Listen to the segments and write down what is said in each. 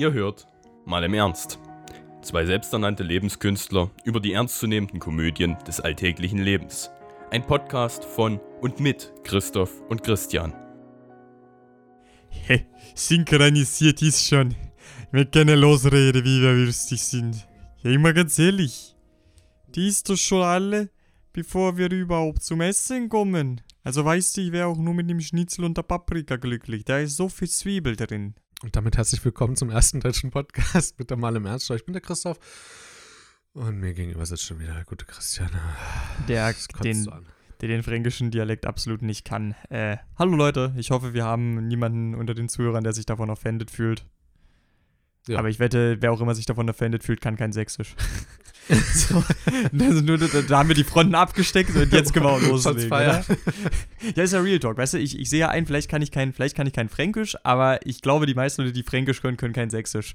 Ihr hört mal im Ernst. Zwei selbsternannte Lebenskünstler über die ernstzunehmenden Komödien des alltäglichen Lebens. Ein Podcast von und mit Christoph und Christian. Hey, synchronisiert ist schon. Wir können losreden, wie wir lustig sind. Ja, immer ganz ehrlich. Die ist doch schon alle, bevor wir überhaupt zum Essen kommen. Also weißt du, ich wäre auch nur mit dem Schnitzel und der Paprika glücklich. Da ist so viel Zwiebel drin. Und damit herzlich willkommen zum ersten deutschen Podcast mit der Mal im Ernst. Ich bin der Christoph. Und mir gegenüber sitzt schon wieder der gute Christian. Der den, der den fränkischen Dialekt absolut nicht kann. Äh, hallo Leute, ich hoffe, wir haben niemanden unter den Zuhörern, der sich davon offended fühlt. Ja. Aber ich wette, wer auch immer sich davon offended fühlt, kann kein Sächsisch. so, also nur, da, haben wir die Fronten abgesteckt und jetzt können wir auch loslegen. Oder? Ja, ist ja Real Talk, weißt du, ich, ich sehe ja ein, vielleicht kann ich kein, vielleicht kann ich kein Fränkisch, aber ich glaube, die meisten Leute, die Fränkisch können, können kein Sächsisch.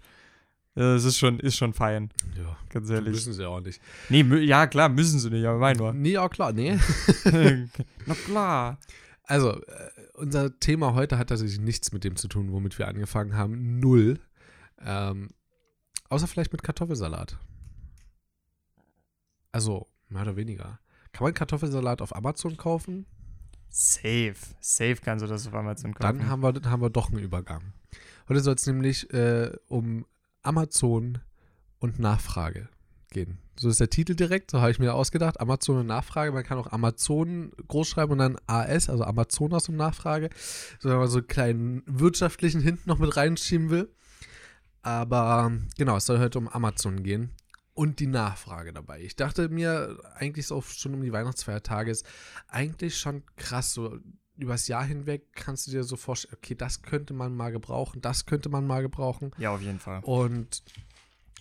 Das ist schon, ist schon fein, Ja, ganz ehrlich. müssen sie auch nicht. Nee, ja klar, müssen sie nicht, aber mein nur. Nee, ja klar, nee. Na klar. Also, äh, unser Thema heute hat tatsächlich nichts mit dem zu tun, womit wir angefangen haben. Null. Ähm, außer vielleicht mit Kartoffelsalat. Also, mehr oder weniger. Kann man Kartoffelsalat auf Amazon kaufen? Safe. Safe kannst du das auf Amazon kaufen. Dann haben wir, haben wir doch einen Übergang. Heute soll es nämlich äh, um Amazon und Nachfrage gehen. So ist der Titel direkt, so habe ich mir ausgedacht. Amazon und Nachfrage. Man kann auch Amazon groß schreiben und dann AS, also Amazonas und Nachfrage. So, wenn man so einen kleinen wirtschaftlichen Hint noch mit reinschieben will. Aber genau, es soll heute um Amazon gehen und die Nachfrage dabei. Ich dachte mir, eigentlich so schon um die Weihnachtsfeiertage ist eigentlich schon krass, so übers Jahr hinweg kannst du dir so vorstellen, okay, das könnte man mal gebrauchen, das könnte man mal gebrauchen. ja, auf jeden Fall. Und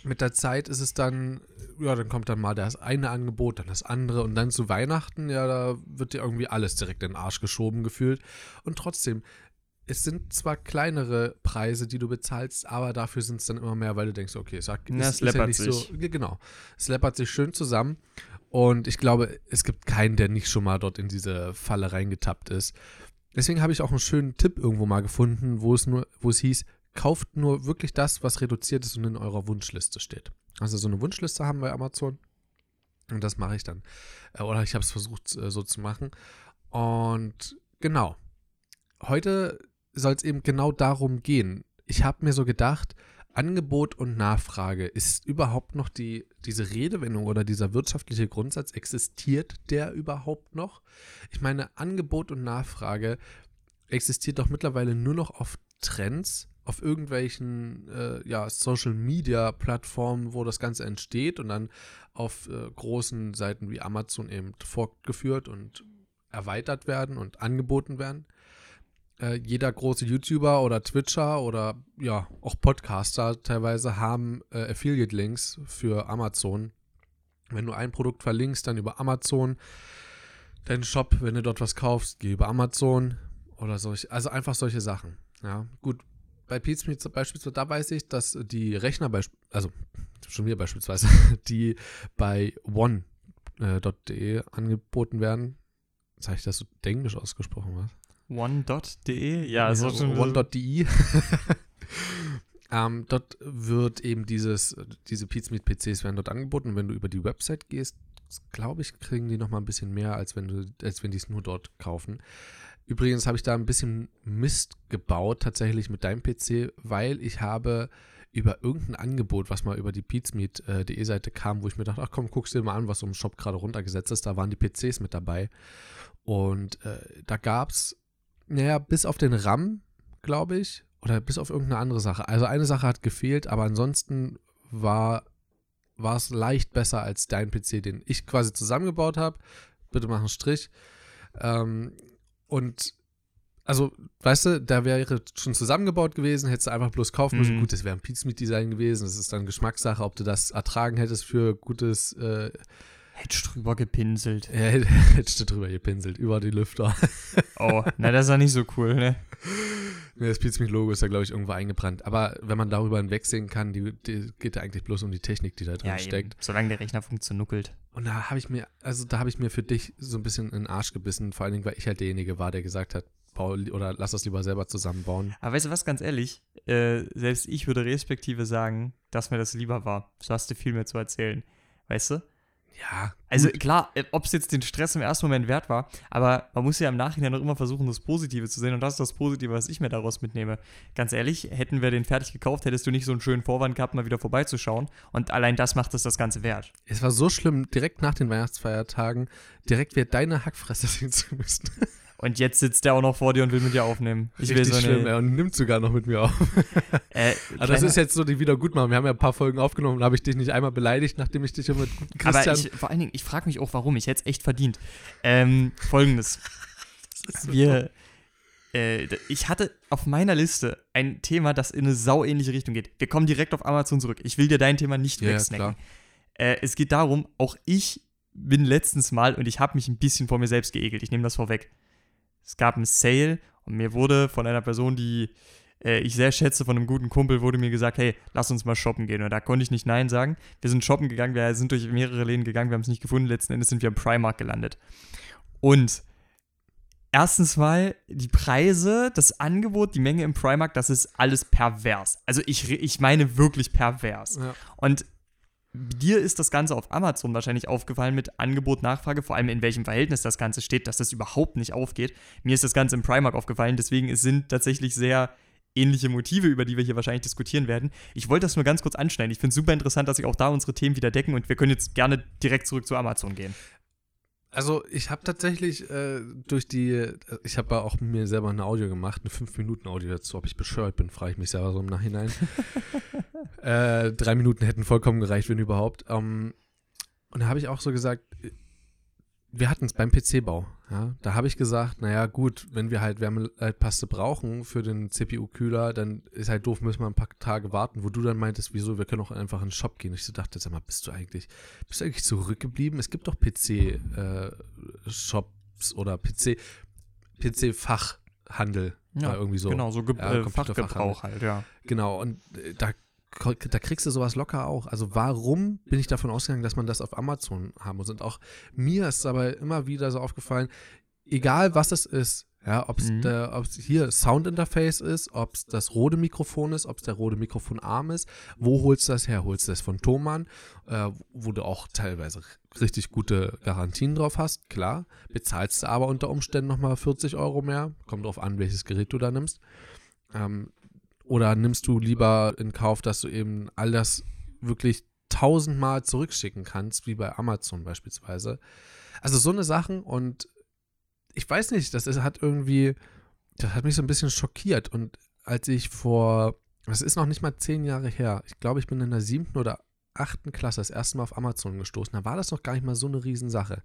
mit der Zeit ist es dann, ja, dann kommt dann mal das eine Angebot, dann das andere und dann zu Weihnachten, ja, da wird dir irgendwie alles direkt in den Arsch geschoben gefühlt. Und trotzdem, es sind zwar kleinere Preise, die du bezahlst, aber dafür sind es dann immer mehr, weil du denkst, okay, sag, Na, es läppert sich. so, Ge- genau, es läppert sich schön zusammen. Und ich glaube, es gibt keinen, der nicht schon mal dort in diese Falle reingetappt ist. Deswegen habe ich auch einen schönen Tipp irgendwo mal gefunden, wo es nur, wo es hieß, kauft nur wirklich das, was reduziert ist und in eurer Wunschliste steht. Also so eine Wunschliste haben bei Amazon. Und das mache ich dann. Äh, Oder ich habe es versucht äh, so zu machen. Und genau. Heute soll es eben genau darum gehen. Ich habe mir so gedacht, Angebot und Nachfrage, ist überhaupt noch die, diese Redewendung oder dieser wirtschaftliche Grundsatz, existiert der überhaupt noch? Ich meine, Angebot und Nachfrage existiert doch mittlerweile nur noch auf Trends, auf irgendwelchen äh, ja, Social Media Plattformen, wo das Ganze entsteht und dann auf äh, großen Seiten wie Amazon eben fortgeführt und erweitert werden und angeboten werden. Äh, jeder große YouTuber oder Twitcher oder ja auch Podcaster teilweise haben äh, Affiliate-Links für Amazon. Wenn du ein Produkt verlinkst, dann über Amazon. Dein Shop, wenn du dort was kaufst, geh über Amazon oder solche, also einfach solche Sachen. Ja, gut. Bei Pizmeet beispielsweise, da weiß ich, dass die Rechner, also schon wieder beispielsweise, die bei one.de angeboten werden. Habe ich das so englisch ausgesprochen, was? One.de? Ja, so schon. One.de. ähm, dort wird eben dieses, diese Pizmeet PCs werden dort angeboten. Wenn du über die Website gehst, glaube ich, kriegen die noch mal ein bisschen mehr, als wenn du, als wenn die es nur dort kaufen. Übrigens habe ich da ein bisschen Mist gebaut, tatsächlich mit deinem PC, weil ich habe über irgendein Angebot, was mal über die Pizmeet.de Seite kam, wo ich mir dachte, ach komm, guckst dir mal an, was so im Shop gerade runtergesetzt ist. Da waren die PCs mit dabei. Und äh, da gab es, naja, bis auf den RAM, glaube ich, oder bis auf irgendeine andere Sache. Also eine Sache hat gefehlt, aber ansonsten war war es leicht besser als dein PC, den ich quasi zusammengebaut habe. Bitte mach einen Strich. Ähm, und also, weißt du, da wäre schon zusammengebaut gewesen, hättest du einfach bloß kaufen müssen. Mhm. Gut, das wäre ein Pizmeet-Design gewesen. Das ist dann Geschmackssache, ob du das ertragen hättest für gutes, äh, Hättest drüber gepinselt. ja, hättest du drüber gepinselt, über die Lüfter. Oh, na, das ist ja nicht so cool, ne? Nee, das Pizmeet-Logo ist ja, glaube ich, irgendwo eingebrannt. Aber wenn man darüber hinwegsehen kann, die, die geht ja eigentlich bloß um die Technik, die da drin Ja, steckt. eben. Solange der Rechner funktioniert. Und da habe ich mir, also da habe ich mir für dich so ein bisschen in den Arsch gebissen, vor allen Dingen, weil ich halt derjenige war, der gesagt hat, bau oder lass das lieber selber zusammenbauen. Aber weißt du was, ganz ehrlich, äh, selbst ich würde respektive sagen, dass mir das lieber war. So hast du viel mehr zu erzählen. Weißt du? Ja, Also klar, ob es jetzt den Stress im ersten Moment wert war, aber man muss ja im Nachhinein noch immer versuchen, das Positive zu sehen und das ist das Positive, was ich mir daraus mitnehme. Ganz ehrlich, hätten wir den fertig gekauft, hättest du nicht so einen schönen Vorwand gehabt, mal wieder vorbeizuschauen und allein das macht es das Ganze wert. es war so schlimm, direkt nach den Weihnachtsfeiertagen direkt wieder deine Hackfresse sehen zu müssen. Und jetzt sitzt der auch noch vor dir und will mit dir aufnehmen. Ich will so schlimm, ey, und nimmt sogar noch mit mir auf. äh, Aber das ist jetzt so die Wiedergutmachung. Wir haben ja ein paar Folgen aufgenommen und habe ich dich nicht einmal beleidigt, nachdem ich dich immer mit guten Aber Christian. ich, vor allen Dingen, ich frage mich auch, warum. Ich hätte es echt verdient. Ähm, Folgendes. Wir, äh, ich hatte auf meiner Liste ein Thema, das in eine sauähnliche Richtung geht. Wir kommen direkt auf Amazon zurück. Ich will dir dein Thema nicht ja, wegsnacken. Äh, es geht darum, auch ich bin letztens mal und ich habe mich ein bisschen vor mir selbst geekelt. Ich nehme das vorweg. Es gab einen Sale und mir wurde von einer Person, die äh, ich sehr schätze, von einem guten Kumpel, wurde mir gesagt, hey, lass uns mal shoppen gehen. Und da konnte ich nicht Nein sagen. Wir sind shoppen gegangen, wir sind durch mehrere Läden gegangen, wir haben es nicht gefunden. Letzten Endes sind wir im Primark gelandet. Und erstens mal die Preise, das Angebot, die Menge im Primark, das ist alles pervers. Also ich, ich meine wirklich pervers. Ja. Und dir ist das Ganze auf Amazon wahrscheinlich aufgefallen mit Angebot, Nachfrage, vor allem in welchem Verhältnis das Ganze steht, dass das überhaupt nicht aufgeht. Mir ist das Ganze im Primark aufgefallen, deswegen es sind tatsächlich sehr ähnliche Motive, über die wir hier wahrscheinlich diskutieren werden. Ich wollte das nur ganz kurz anschneiden. Ich finde es super interessant, dass sich auch da unsere Themen wieder decken und wir können jetzt gerne direkt zurück zu Amazon gehen. Also ich habe tatsächlich äh, durch die, ich habe auch mir selber ein Audio gemacht, eine 5-Minuten-Audio dazu. Ob ich bescheuert bin, frage ich mich selber so im Nachhinein. äh, drei Minuten hätten vollkommen gereicht, wenn überhaupt. Ähm, und da habe ich auch so gesagt, wir hatten es beim PC-Bau. Ja? Da habe ich gesagt, naja gut, wenn wir halt Wärmeleitpaste brauchen für den CPU-Kühler, dann ist halt doof, müssen wir ein paar Tage warten. Wo du dann meintest, wieso, wir können auch einfach in den Shop gehen. Ich so dachte, sag mal, bist du eigentlich, bist du eigentlich zurückgeblieben? Es gibt doch PC-Shops oder PC, PC-Fachhandel. Ja, äh, irgendwie so. Genau, so Ge Ja, äh. Fachgebrauch halt, ja. Genau, und äh, da, da kriegst du sowas locker auch. Also warum bin ich davon ausgegangen, dass man das auf Amazon haben muss? Und auch mir ist aber immer wieder so aufgefallen, egal was es ist, ja, ob es Mhm. hier Soundinterface ist, ob es das Rode Mikrofon ist, ob es der Rode Mikrofonarm ist, wo holst du das her? Holst du das von Thomann, äh, wo du auch teilweise richtig gute Garantien drauf hast, klar. Bezahlst du aber unter Umständen nochmal 40 Euro mehr, kommt drauf an, welches Gerät du da nimmst. Ähm, oder nimmst du lieber in Kauf, dass du eben all das wirklich tausendmal zurückschicken kannst, wie bei Amazon beispielsweise? Also so eine Sachen und ich weiß nicht, das ist, hat irgendwie, das hat mich so ein bisschen schockiert. Und als ich vor, das ist noch nicht mal zehn Jahre her, ich glaube, ich bin in der siebten oder achten Klasse das erste Mal auf Amazon gestoßen. Da war das noch gar nicht mal so eine Riesensache.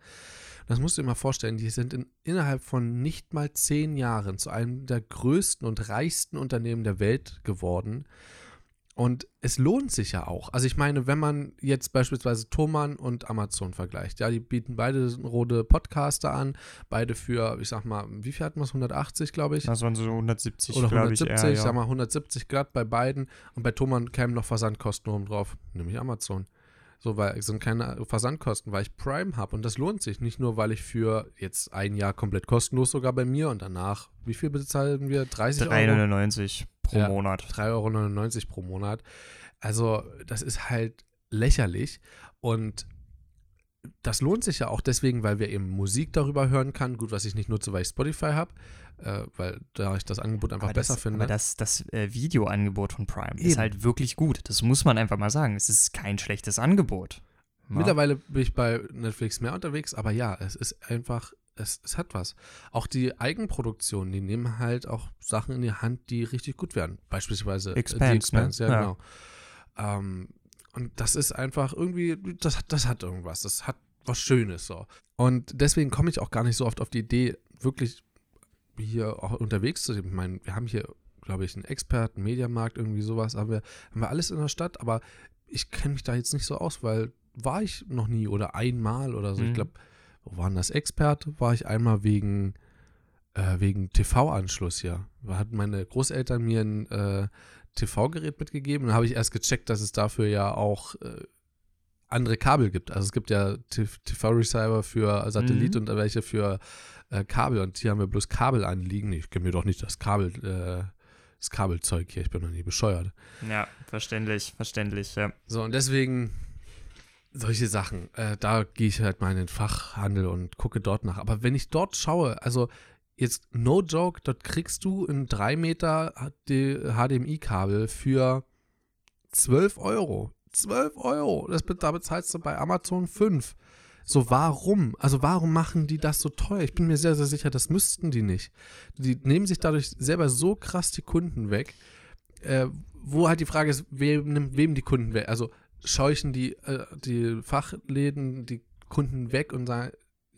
Das musst du dir mal vorstellen, die sind in, innerhalb von nicht mal zehn Jahren zu einem der größten und reichsten Unternehmen der Welt geworden. Und es lohnt sich ja auch. Also ich meine, wenn man jetzt beispielsweise Thomann und Amazon vergleicht, ja, die bieten beide rote Podcaster an, beide für, ich sag mal, wie viel hatten wir es? 180, glaube ich. Das waren so 170, Oder glaube ich. 170, eher, ja. sag mal 170 Grad bei beiden. Und bei Thomann kämen noch Versandkosten oben drauf, nämlich Amazon. So, weil es sind keine Versandkosten, weil ich Prime habe und das lohnt sich. Nicht nur, weil ich für jetzt ein Jahr komplett kostenlos sogar bei mir und danach, wie viel bezahlen wir? 30 Euro? 3,99 pro Ja. Monat. 3,99 Euro pro Monat. Also, das ist halt lächerlich. Und das lohnt sich ja auch deswegen, weil wir eben Musik darüber hören kann. Gut, was ich nicht nutze, weil ich Spotify habe, äh, weil da ich das Angebot einfach Aber besser das, finde. Aber das, das äh, Videoangebot von Prime Eben. ist halt wirklich gut. Das muss man einfach mal sagen. Es ist kein schlechtes Angebot. Ja. Mittlerweile bin ich bei Netflix mehr unterwegs, aber ja, es ist einfach, es, es hat was. Auch die Eigenproduktionen, die nehmen halt auch Sachen in die Hand, die richtig gut werden. Beispielsweise äh, Expanse, die Expanse, ne? ja, Ja. genau. Ähm, und das ist einfach irgendwie, das, das hat irgendwas, das hat was Schönes so. Und deswegen komme ich auch gar nicht so oft auf die Idee, wirklich hier auch unterwegs zu. Ich meine, wir haben hier, glaube ich, einen Experten, Mediamarkt, irgendwie sowas, haben wir, haben wir alles in der Stadt, aber ich kenne mich da jetzt nicht so aus, weil war ich noch nie oder einmal oder so. Ich Mhm. glaube, wo waren das? Expert war ich einmal wegen, äh, wegen TV-Anschluss hier. Da hatten meine Großeltern mir ein äh, TV-Gerät mitgegeben. Dann habe ich erst gecheckt, dass es dafür ja auch äh, andere Kabel gibt. Also es gibt ja TV-Receiver für Satellit Mhm. und welche für äh, Kabel. Und hier haben wir bloß Kabel anliegen. Ich kenne mir doch nicht das Kabel, äh, das Kabelzeug hier. Ich bin noch nie bescheuert. Ja, verständlich, verständlich, ja. So, und deswegen solche Sachen. Äh, da gehe ich halt mal in den Fachhandel und gucke dort nach. Aber wenn ich dort schaue, also jetzt no joke, dort kriegst du ein 3 Meter HDMI-Kabel für 12 Euro. 12 Euro. Das, da bezahlst du bei Amazon 5. So, warum? Also, warum machen die das so teuer? Ich bin mir sehr, sehr sicher, das müssten die nicht. Die nehmen sich dadurch selber so krass die Kunden weg. Äh, wo halt die Frage ist, wem nimmt wem die Kunden weg? Also, scheuchen die, äh, die Fachläden die Kunden weg und sagen,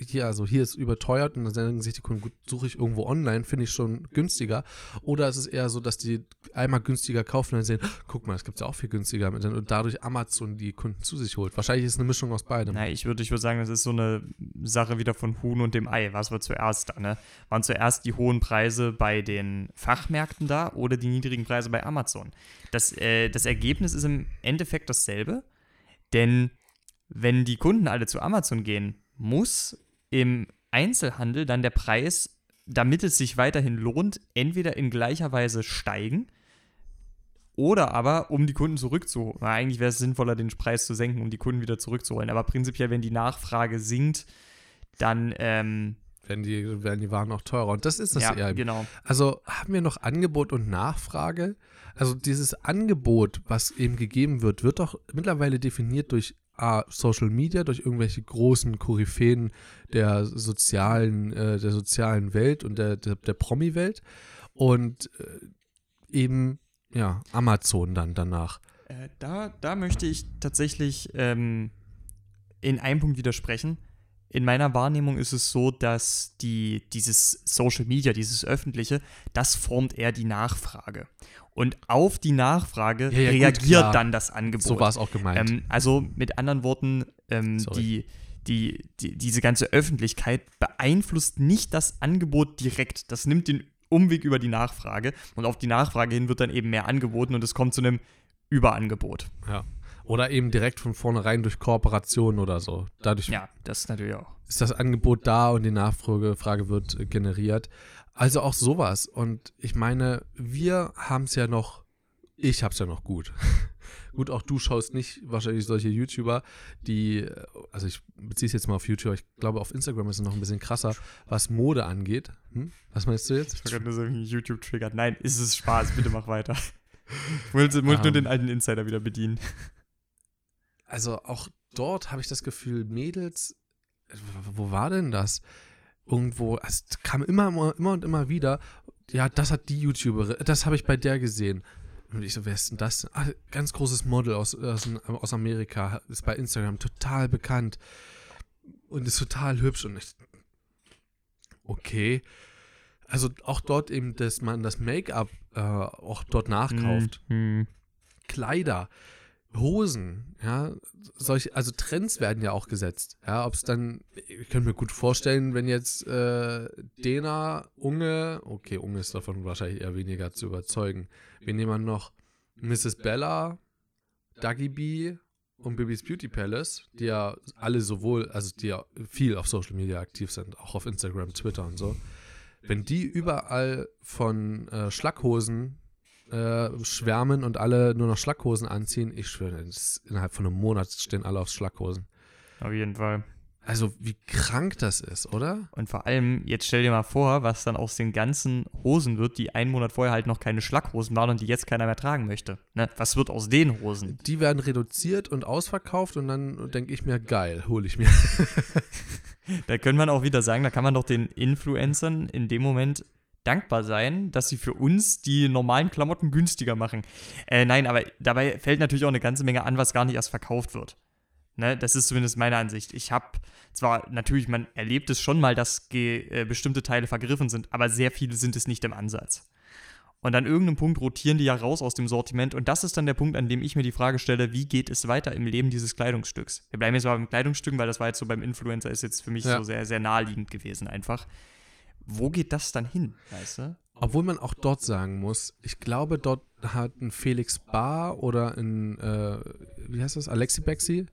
hier, also hier ist überteuert und dann sagen sich die Kunden, gut, suche ich irgendwo online, finde ich schon günstiger. Oder ist es eher so, dass die einmal günstiger kaufen und dann sehen, guck mal, das gibt es ja auch viel günstiger und dadurch Amazon die Kunden zu sich holt. Wahrscheinlich ist es eine Mischung aus beidem. Na, ich würde ich würd sagen, das ist so eine Sache wieder von Huhn und dem Ei. Was war zuerst da, ne? Waren zuerst die hohen Preise bei den Fachmärkten da oder die niedrigen Preise bei Amazon? Das, äh, das Ergebnis ist im Endeffekt dasselbe, denn wenn die Kunden alle zu Amazon gehen, muss im Einzelhandel dann der Preis, damit es sich weiterhin lohnt, entweder in gleicher Weise steigen oder aber, um die Kunden zurückzuholen. Na, eigentlich wäre es sinnvoller, den Preis zu senken, um die Kunden wieder zurückzuholen. Aber prinzipiell, wenn die Nachfrage sinkt, dann, ähm, Werden, die, werden die Waren auch teurer. Und das ist das ja, eher. genau. Also haben wir noch Angebot und Nachfrage? Also dieses Angebot, was eben gegeben wird, wird doch mittlerweile definiert durch Social Media, durch irgendwelche großen Koryphäen der sozialen, äh, der sozialen Welt und der, der, der Promi-Welt und äh, eben ja Amazon dann danach. Äh, da, da möchte ich tatsächlich ähm, in einem Punkt widersprechen. In meiner Wahrnehmung ist es so, dass die, dieses Social Media, dieses Öffentliche, das formt eher die Nachfrage. Und auf die Nachfrage Ja, ja, gut, reagiert klar. dann das Angebot. So war es auch gemeint. Ähm, also mit anderen Worten, ähm, die, die, die, diese ganze Öffentlichkeit beeinflusst nicht das Angebot direkt. Das nimmt den Umweg über die Nachfrage und auf die Nachfrage hin wird dann eben mehr angeboten und es kommt zu einem Überangebot. ja. Oder eben direkt von vornherein durch Kooperation oder so. Dadurch Ja, das natürlich auch. ist das Angebot da und die Nachfrage Frage wird generiert. Also auch sowas. Und ich meine, wir haben es ja noch, ich habe es ja noch gut. gut, auch du schaust nicht wahrscheinlich solche YouTuber, die, also ich beziehe es jetzt mal auf YouTube, ich glaube auf Instagram ist es noch ein bisschen krasser, was Mode angeht. Hm? Was meinst du jetzt? Ich das irgendwie YouTube triggert. Nein, ist es Spaß, bitte mach weiter. Ich wollte, wollte nur Ähm. den alten Insider wieder bedienen. Also auch dort habe ich das Gefühl, Mädels, wo war denn das? Irgendwo, es kam immer, immer, und immer wieder, ja, das hat die YouTuberin, das habe ich bei der gesehen. Und ich so, wer ist denn das? Ah, ganz großes Model aus, aus, aus Amerika, ist bei Instagram total bekannt und ist total hübsch und ich, okay. Also auch dort eben, dass man das Make-up äh, auch dort nachkauft. Hm, Kleider, Hosen, ja, solche, also Trends werden ja auch gesetzt. Ja, ob es dann, ich könnte mir gut vorstellen, wenn jetzt äh, Dena, Unge, okay, Unge ist davon wahrscheinlich eher weniger zu überzeugen. Wir nehmen noch Mrs. Bella, Duggy B und Bibis Beauty Palace, die ja alle sowohl, also die ja viel auf Social Media aktiv sind, auch auf Instagram, Twitter und so. Wenn die überall von äh, Schlackhosen äh, schwärmen und alle nur noch Schlackhosen anziehen, ich schwöre, innerhalb von einem Monat stehen alle auf Schlackhosen. auf jeden Fall. Also wie krank das ist, oder? Und vor allem, jetzt stell dir mal vor, was dann aus den ganzen Hosen wird, die einen Monat vorher halt noch keine Schlackhosen waren und die jetzt keiner mehr tragen möchte. Ne? Was wird aus den Hosen? Die werden reduziert und ausverkauft und dann denke ich mir, geil, hole ich mir. Da können man auch wieder sagen, da kann man doch den Influencern in dem Moment dankbar sein, dass sie für uns die normalen Klamotten günstiger machen. Äh, nein, aber dabei fällt natürlich auch eine ganze Menge an, was gar nicht erst verkauft wird. Ne, das ist zumindest meine Ansicht. Ich habe zwar natürlich, man erlebt es schon mal, dass äh, bestimmte Teile vergriffen sind, aber sehr viele sind es nicht im Ansatz. Und an irgendeinem Punkt rotieren die ja raus aus dem Sortiment. Und das ist dann der Punkt, an dem ich mir die Frage stelle, wie geht es weiter im Leben dieses Kleidungsstücks? Wir bleiben jetzt mal beim Kleidungsstück, weil das war jetzt so beim Influencer, ist jetzt für mich Ja. so sehr, sehr naheliegend gewesen einfach. Wo geht das dann hin, weißt du? Obwohl man auch dort sagen muss, ich glaube, dort hat ein Felix Bar oder ein, äh, wie heißt das, Alexi Bexi,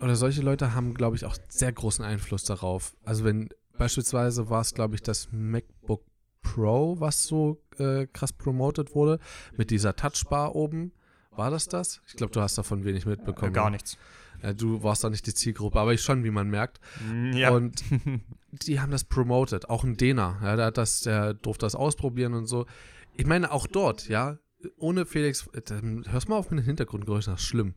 oder solche Leute haben, glaube ich, auch sehr großen Einfluss darauf. Also wenn beispielsweise war es, glaube ich, das MacBook Pro, was so äh, krass promoted wurde, mit dieser Touchbar oben. War das das? Ich glaube, du hast davon wenig mitbekommen. Gar nichts. Ja, du warst da nicht die Zielgruppe, aber ich schon, wie man merkt. Mm, Ja. Und die haben das promoted. Auch ein Dena, ja, der hat das, der durfte das ausprobieren und so. Ich meine, auch dort, ja, ohne Felix, äh, dann hörst mal auf mit den Hintergrundgeräuschen, das ist schlimm.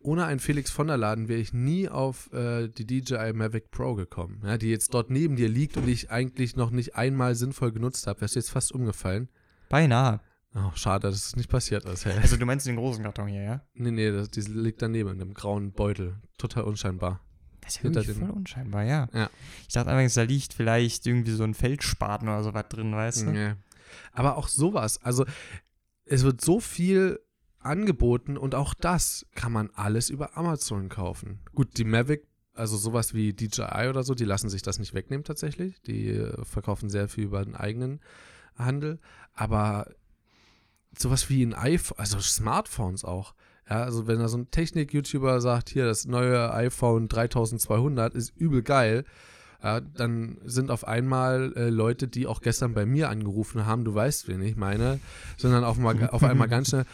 Ohne einen Felix von der Laden wäre ich nie auf äh, die DJI Mavic Pro gekommen, ja, die jetzt dort neben dir liegt und die ich eigentlich noch nicht einmal sinnvoll genutzt habe. Wärst du jetzt fast umgefallen? Beinahe. Oh, schade, dass es nicht passiert ist. Hey. Also du meinst den großen Karton hier, ja? Nee, nee, das, die liegt daneben in einem grauen Beutel. Total unscheinbar. Das ist ja wirklich dem- voll unscheinbar, ja. Ja. Ich dachte einfach, da liegt vielleicht irgendwie so ein Feldspaten oder sowas drin, weißt du? Nee. Aber auch sowas, also es wird so viel angeboten und auch das kann man alles über Amazon kaufen. Gut, die Mavic, also sowas wie DJI oder so, die lassen sich das nicht wegnehmen tatsächlich. Die äh, verkaufen sehr viel über den eigenen Handel, aber sowas wie ein iPhone, also Smartphones auch. Ja, also wenn da so ein Technik-YouTuber sagt, hier das neue iPhone 3200 ist übel geil, ja, dann sind auf einmal äh, Leute, die auch gestern bei mir angerufen haben, du weißt, wen ich meine, sondern auf, mal, auf einmal ganz schnell,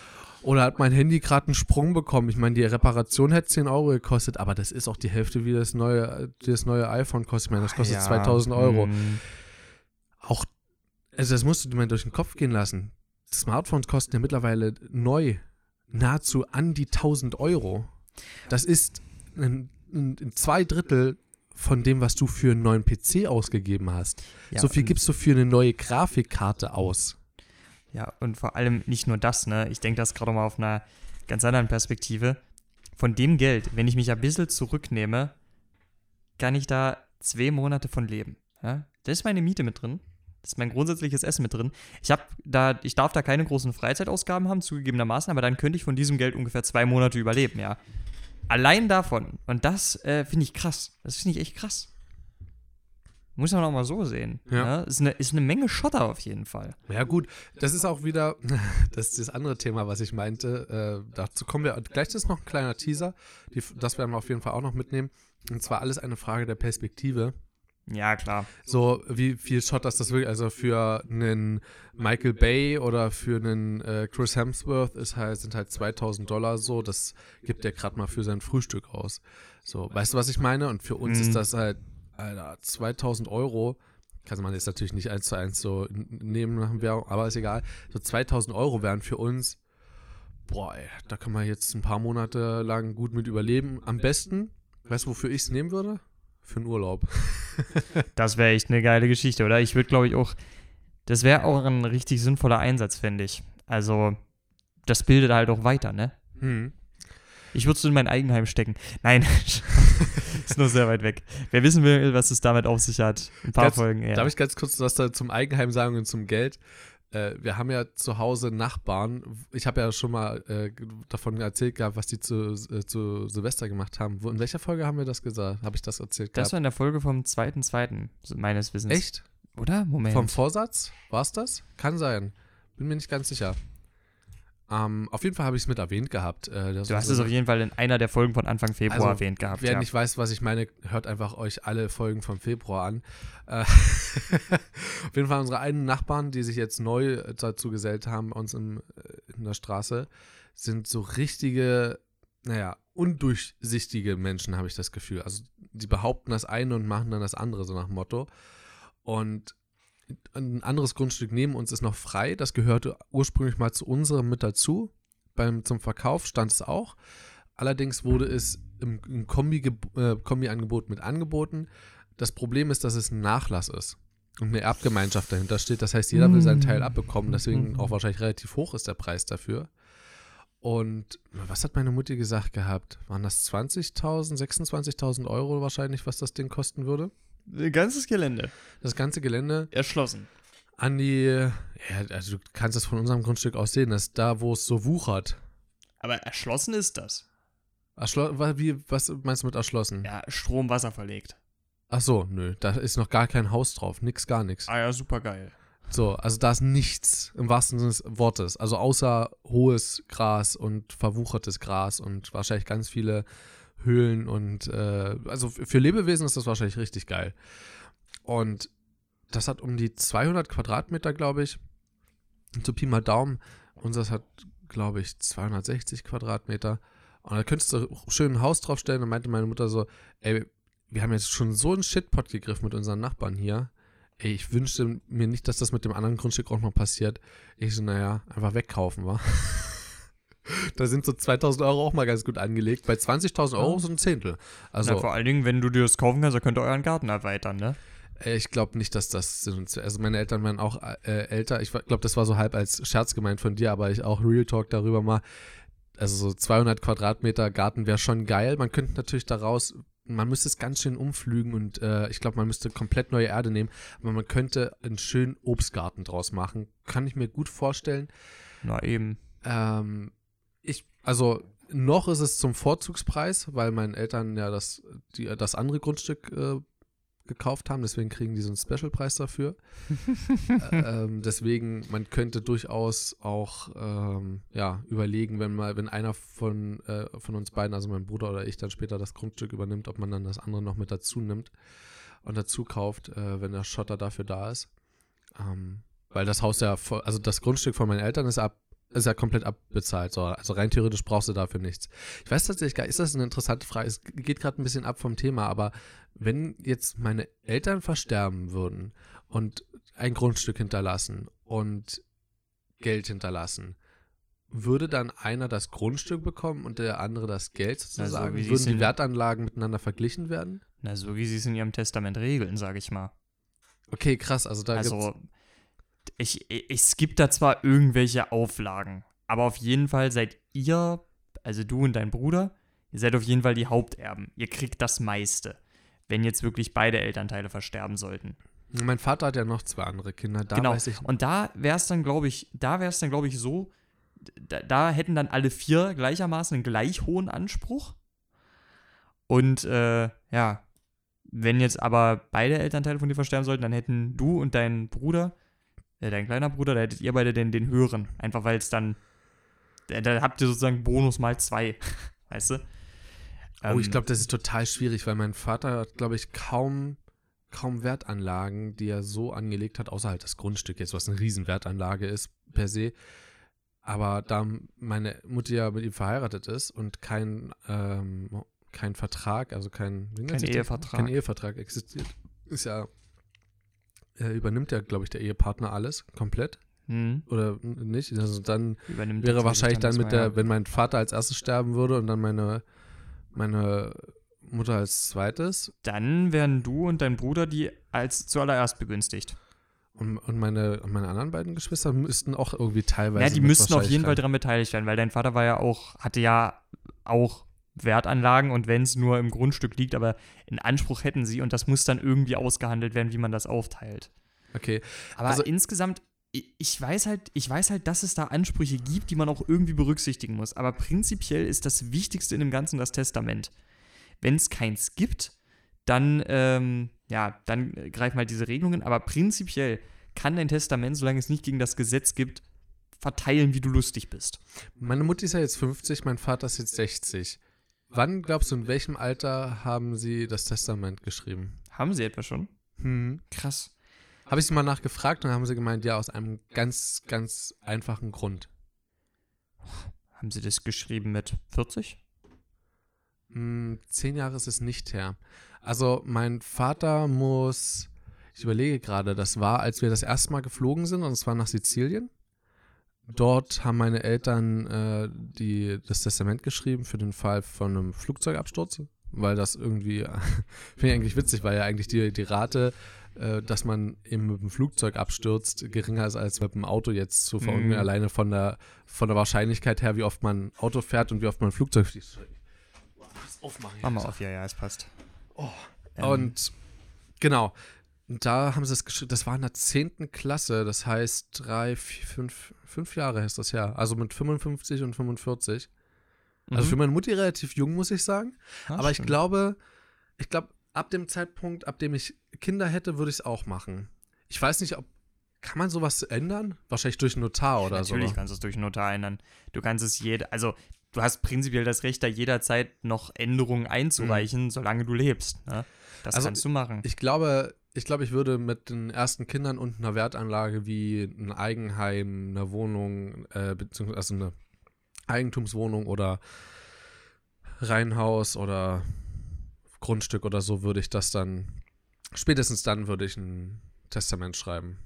oder hat mein Handy gerade einen Sprung bekommen? Ich meine, die Reparation hätte 10 Euro gekostet, aber das ist auch die Hälfte, wie das neue, wie das neue iPhone kostet. Ich meine, das kostet Ja, 2000 Euro. mm, Auch, also das musst du dir mal durch den Kopf gehen lassen. Smartphones kosten ja mittlerweile neu nahezu an die 1000 Euro. Das ist ein, ein, zwei Drittel von dem, was du für einen neuen PC ausgegeben hast. ja, so viel gibst du für eine neue Grafikkarte aus. Ja, und vor allem nicht nur das, ne? Ich denke das gerade mal auf einer ganz anderen Perspektive. Von dem Geld, wenn ich mich ein bisschen zurücknehme, kann ich da zwei Monate von leben. Ja? Da ist meine Miete mit drin. Das ist mein grundsätzliches Essen mit drin. Ich habe da, ich darf da keine großen Freizeitausgaben haben, zugegebenermaßen, aber dann könnte ich von diesem Geld ungefähr zwei Monate überleben, ja. Allein davon. Und das äh, finde ich krass. Das finde ich echt krass. Muss man auch mal so sehen. Ja. Ist, eine, ist eine Menge Schotter auf jeden Fall. Ja gut, das ist auch wieder, das das andere Thema, was ich meinte. Äh, dazu kommen wir, gleich ist noch ein kleiner Teaser, die, das werden wir auf jeden Fall auch noch mitnehmen. Und zwar alles eine Frage der Perspektive. Ja, klar. So, wie viel Shot ist das wirklich? Also für einen Michael Bay oder für einen äh, Chris Hemsworth ist halt, sind halt 2000 Dollar so. Das gibt er gerade mal für sein Frühstück aus. So, weißt du, was ich meine? Und für uns Mhm. ist das halt, Alter, 2000 Euro. Kann man jetzt natürlich nicht eins zu eins so nehmen nach dem Währung, aber ist egal. So 2000 Euro wären für uns, boah, ey, da kann man jetzt ein paar Monate lang gut mit überleben. Am besten, weißt du, wofür ich es nehmen würde? Für einen Urlaub. Das wäre echt eine geile Geschichte, oder? Ich würde, glaube ich, auch. Das wäre auch ein richtig sinnvoller Einsatz, finde ich. Also, das bildet halt auch weiter, ne? Hm. Ich würde es in mein Eigenheim stecken. Nein, ist nur sehr weit weg. Wer wissen will, was es damit auf sich hat, ein paar Ganz- Folgen eher. Darf ich ganz kurz was da zum Eigenheim sagen und zum Geld? Äh, wir haben ja zu Hause Nachbarn. Ich habe ja schon mal äh, davon erzählt gehabt, was die zu, äh, zu Silvester gemacht haben. Wo, in welcher Folge haben wir das gesagt? Habe ich das erzählt das gehabt? war in der Folge vom 2.2. so meines Wissens. Echt? Oder? Moment. Vom Vorsatz? War es das? Kann sein. Bin mir nicht ganz sicher. Ähm, auf jeden Fall habe ich es mit erwähnt gehabt. Äh, du hast so es auf jeden Fall in einer der Folgen von Anfang Februar Also, erwähnt gehabt. Wer ja. nicht weiß, was ich meine, hört einfach euch alle Folgen vom Februar an. Äh, Auf jeden Fall unsere einen Nachbarn, die sich jetzt neu äh, dazu gesellt haben bei uns im, äh, in der Straße, sind so richtige, naja, undurchsichtige Menschen, habe ich das Gefühl. Also die behaupten das eine und machen dann das andere, so nach dem Motto. Und ein anderes Grundstück neben uns ist noch frei. Das gehörte ursprünglich mal zu unserem mit dazu. Beim, zum Verkauf stand es auch. Allerdings wurde es im, im Kombi, äh, Kombi-Angebot mit angeboten. Das Problem ist, dass es ein Nachlass ist und eine Erbgemeinschaft dahinter steht. Das heißt, jeder will seinen Teil abbekommen. Deswegen auch wahrscheinlich relativ hoch ist der Preis dafür. Und was hat meine Mutti gesagt gehabt? Waren das 20.000, 26.000 Euro wahrscheinlich, was das Ding kosten würde? Ganzes Gelände. Das ganze Gelände Erschlossen. an die, ja, also du kannst das von unserem Grundstück aus sehen, dass da, wo es so wuchert. Aber erschlossen ist das. Erschlo wie, was meinst du mit erschlossen? Ja, Strom, Wasser verlegt. Ach so, nö, da ist noch gar kein Haus drauf, nix, gar nichts. Ah ja, super geil. So, also da ist nichts im wahrsten Sinne des Wortes. Also außer hohes Gras und verwuchertes Gras und wahrscheinlich ganz viele Höhlen und äh, also für Lebewesen ist das wahrscheinlich richtig geil. Und das hat um die 200 Quadratmeter, glaube ich. So Pi mal Daumen. Unseres hat, glaube ich, 260 Quadratmeter. Und da könntest du schön ein Haus draufstellen. Und meinte meine Mutter so, ey, wir haben jetzt schon so einen Shitpot gegriffen mit unseren Nachbarn hier. Ey, ich wünschte mir nicht, dass das mit dem anderen Grundstück auch noch passiert. Ich so, naja, einfach wegkaufen, war. da sind so 2000 Euro auch mal ganz gut angelegt. Bei 20.000 Euro so ein Zehntel. Also, Na, vor allen Dingen, wenn du dir das kaufen kannst, dann könnt ihr euren Garten erweitern, ne? Äh, Ich glaube nicht, dass das sind. Also meine Eltern waren auch äh, älter. Ich glaube, das war so halb als Scherz gemeint von dir, aber ich auch Real Talk darüber mal. Also so 200 Quadratmeter Garten wäre schon geil. Man könnte natürlich daraus, man müsste es ganz schön umflügen und äh, ich glaube, man müsste komplett neue Erde nehmen. Aber man könnte einen schönen Obstgarten draus machen. Kann ich mir gut vorstellen. Na eben. Ähm, ich, also noch ist es zum Vorzugspreis, weil meine Eltern ja das, die, das andere Grundstück äh, gekauft haben, deswegen kriegen die so einen Specialpreis dafür. Ähm, deswegen, man könnte durchaus auch ähm, ja, überlegen, wenn mal, wenn einer von, äh, von uns beiden, also mein Bruder oder ich, dann später das Grundstück übernimmt, ob man dann das andere noch mit dazu nimmt und dazu kauft, äh, wenn der Schotter dafür da ist. Ähm, weil das Haus ja, voll- also das Grundstück von meinen Eltern ist ab ist ja komplett abbezahlt. So. Also rein theoretisch brauchst du dafür nichts. Ich weiß tatsächlich gar nicht, ist das eine interessante Frage? Es geht gerade ein bisschen ab vom Thema, aber wenn jetzt meine Eltern versterben würden und ein Grundstück hinterlassen und Geld hinterlassen, würde dann einer das Grundstück bekommen und der andere das Geld sozusagen? wie sie Würden die Wertanlagen miteinander verglichen werden? Na, so wie sie es in ihrem Testament regeln, sage ich mal. Okay, krass. Also da gibt's, Also, ich, ich, es gibt da zwar irgendwelche Auflagen, aber auf jeden Fall seid ihr, also du und dein Bruder, ihr seid auf jeden Fall die Haupterben. Ihr kriegt das meiste, wenn jetzt wirklich beide Elternteile versterben sollten. mein Vater hat ja noch zwei andere Kinder. Da genau. weiß ich Und da wäre es dann, glaube ich, da wäre es dann, glaube ich, so, da, da hätten dann alle vier gleichermaßen einen gleich hohen Anspruch. Und äh, ja, wenn jetzt aber beide Elternteile von dir versterben sollten, dann hätten du und dein Bruder, äh, dein kleiner Bruder, da hättet ihr beide den, den höheren. Einfach weil es dann, da, da habt ihr sozusagen Bonus mal zwei. weißt du? Oh, ich Ähm, glaube, das ist total schwierig, weil mein Vater hat, glaube ich, kaum, kaum Wertanlagen, die er so angelegt hat, außer halt das Grundstück jetzt, was eine Riesenwertanlage ist per se. Aber da meine Mutter ja mit ihm verheiratet ist und kein, ähm, kein Vertrag, also kein, Kein? Ehevertrag. kein Ehevertrag existiert, ist ja, äh, übernimmt ja, glaube ich, der Ehepartner alles komplett hm, oder nicht. Also dann übernimmt wäre wahrscheinlich dann mit der, wenn mein Vater als erstes sterben würde und dann meine, meine Mutter als zweites Dann wären du und dein Bruder die als zuallererst begünstigt. und, und meine, meine anderen beiden Geschwister müssten auch irgendwie teilweise. Ja, die müssten auf jeden Fall daran beteiligt werden, weil dein Vater war ja auch, hatte ja auch Wertanlagen und wenn es nur im Grundstück liegt, aber in Anspruch hätten sie und das muss dann irgendwie ausgehandelt werden, wie man das aufteilt. Okay, Aber Also- insgesamt, ich, weiß halt, ich weiß halt, dass es da Ansprüche gibt, die man auch irgendwie berücksichtigen muss. Aber prinzipiell ist das Wichtigste in dem Ganzen das Testament. Wenn es keins gibt, dann, ähm, ja, dann äh, greifen halt diese Regelungen. Aber prinzipiell kann dein Testament, solange es nicht gegen das Gesetz gibt, verteilen, wie du lustig bist. meine Mutti ist ja jetzt 50, mein Vater ist jetzt 60. Wann glaubst du, in welchem Alter haben sie das Testament geschrieben? Haben sie etwa schon? Hm. Krass. Habe ich sie mal nachgefragt und dann haben sie gemeint, ja, aus einem ganz, ganz einfachen Grund. Haben sie das geschrieben mit 40? Hm, zehn Jahre ist es nicht her. Also mein Vater muss, ich überlege gerade, das war, als wir das erste Mal geflogen sind und es war nach Sizilien. Dort haben meine Eltern äh, die, das Testament geschrieben für den Fall von einem Flugzeugabsturz, weil das irgendwie, finde ich eigentlich witzig, weil ja eigentlich die, die Rate, äh, dass man eben mit dem Flugzeug abstürzt, geringer ist als mit dem Auto jetzt zu verunglücken, Mhm. alleine von der, von der Wahrscheinlichkeit her, wie oft man Auto fährt und wie oft man Flugzeug fliegt. Aufmachen. Mach mal auf, ja, ja, es passt. Oh. Ähm, Und genau, und da haben sie es geschrieben, das war in der 10. Klasse, das heißt drei, vier, fünf, fünf Jahre ist das her. Also mit 55 und 45. Also für mhm. meine Mutti relativ jung, muss ich sagen. Ja, Aber ich stimmt. glaube, ich glaube, ab dem Zeitpunkt, ab dem ich Kinder hätte, würde ich es auch machen. Ich weiß nicht, ob. Kann man sowas ändern? Wahrscheinlich durch einen Notar oder so. Natürlich kannst du es durch einen Notar ändern. Du kannst es jede, also du hast prinzipiell das Recht, da jederzeit noch Änderungen einzureichen, solange du lebst. Ne? Das Also, kannst du machen. Ich glaube, ich glaube, ich würde mit den ersten Kindern und einer Wertanlage wie ein Eigenheim, einer Wohnung, äh, beziehungsweise also eine Eigentumswohnung oder Reihenhaus oder Grundstück oder so, würde ich das dann, spätestens dann würde ich ein Testament schreiben.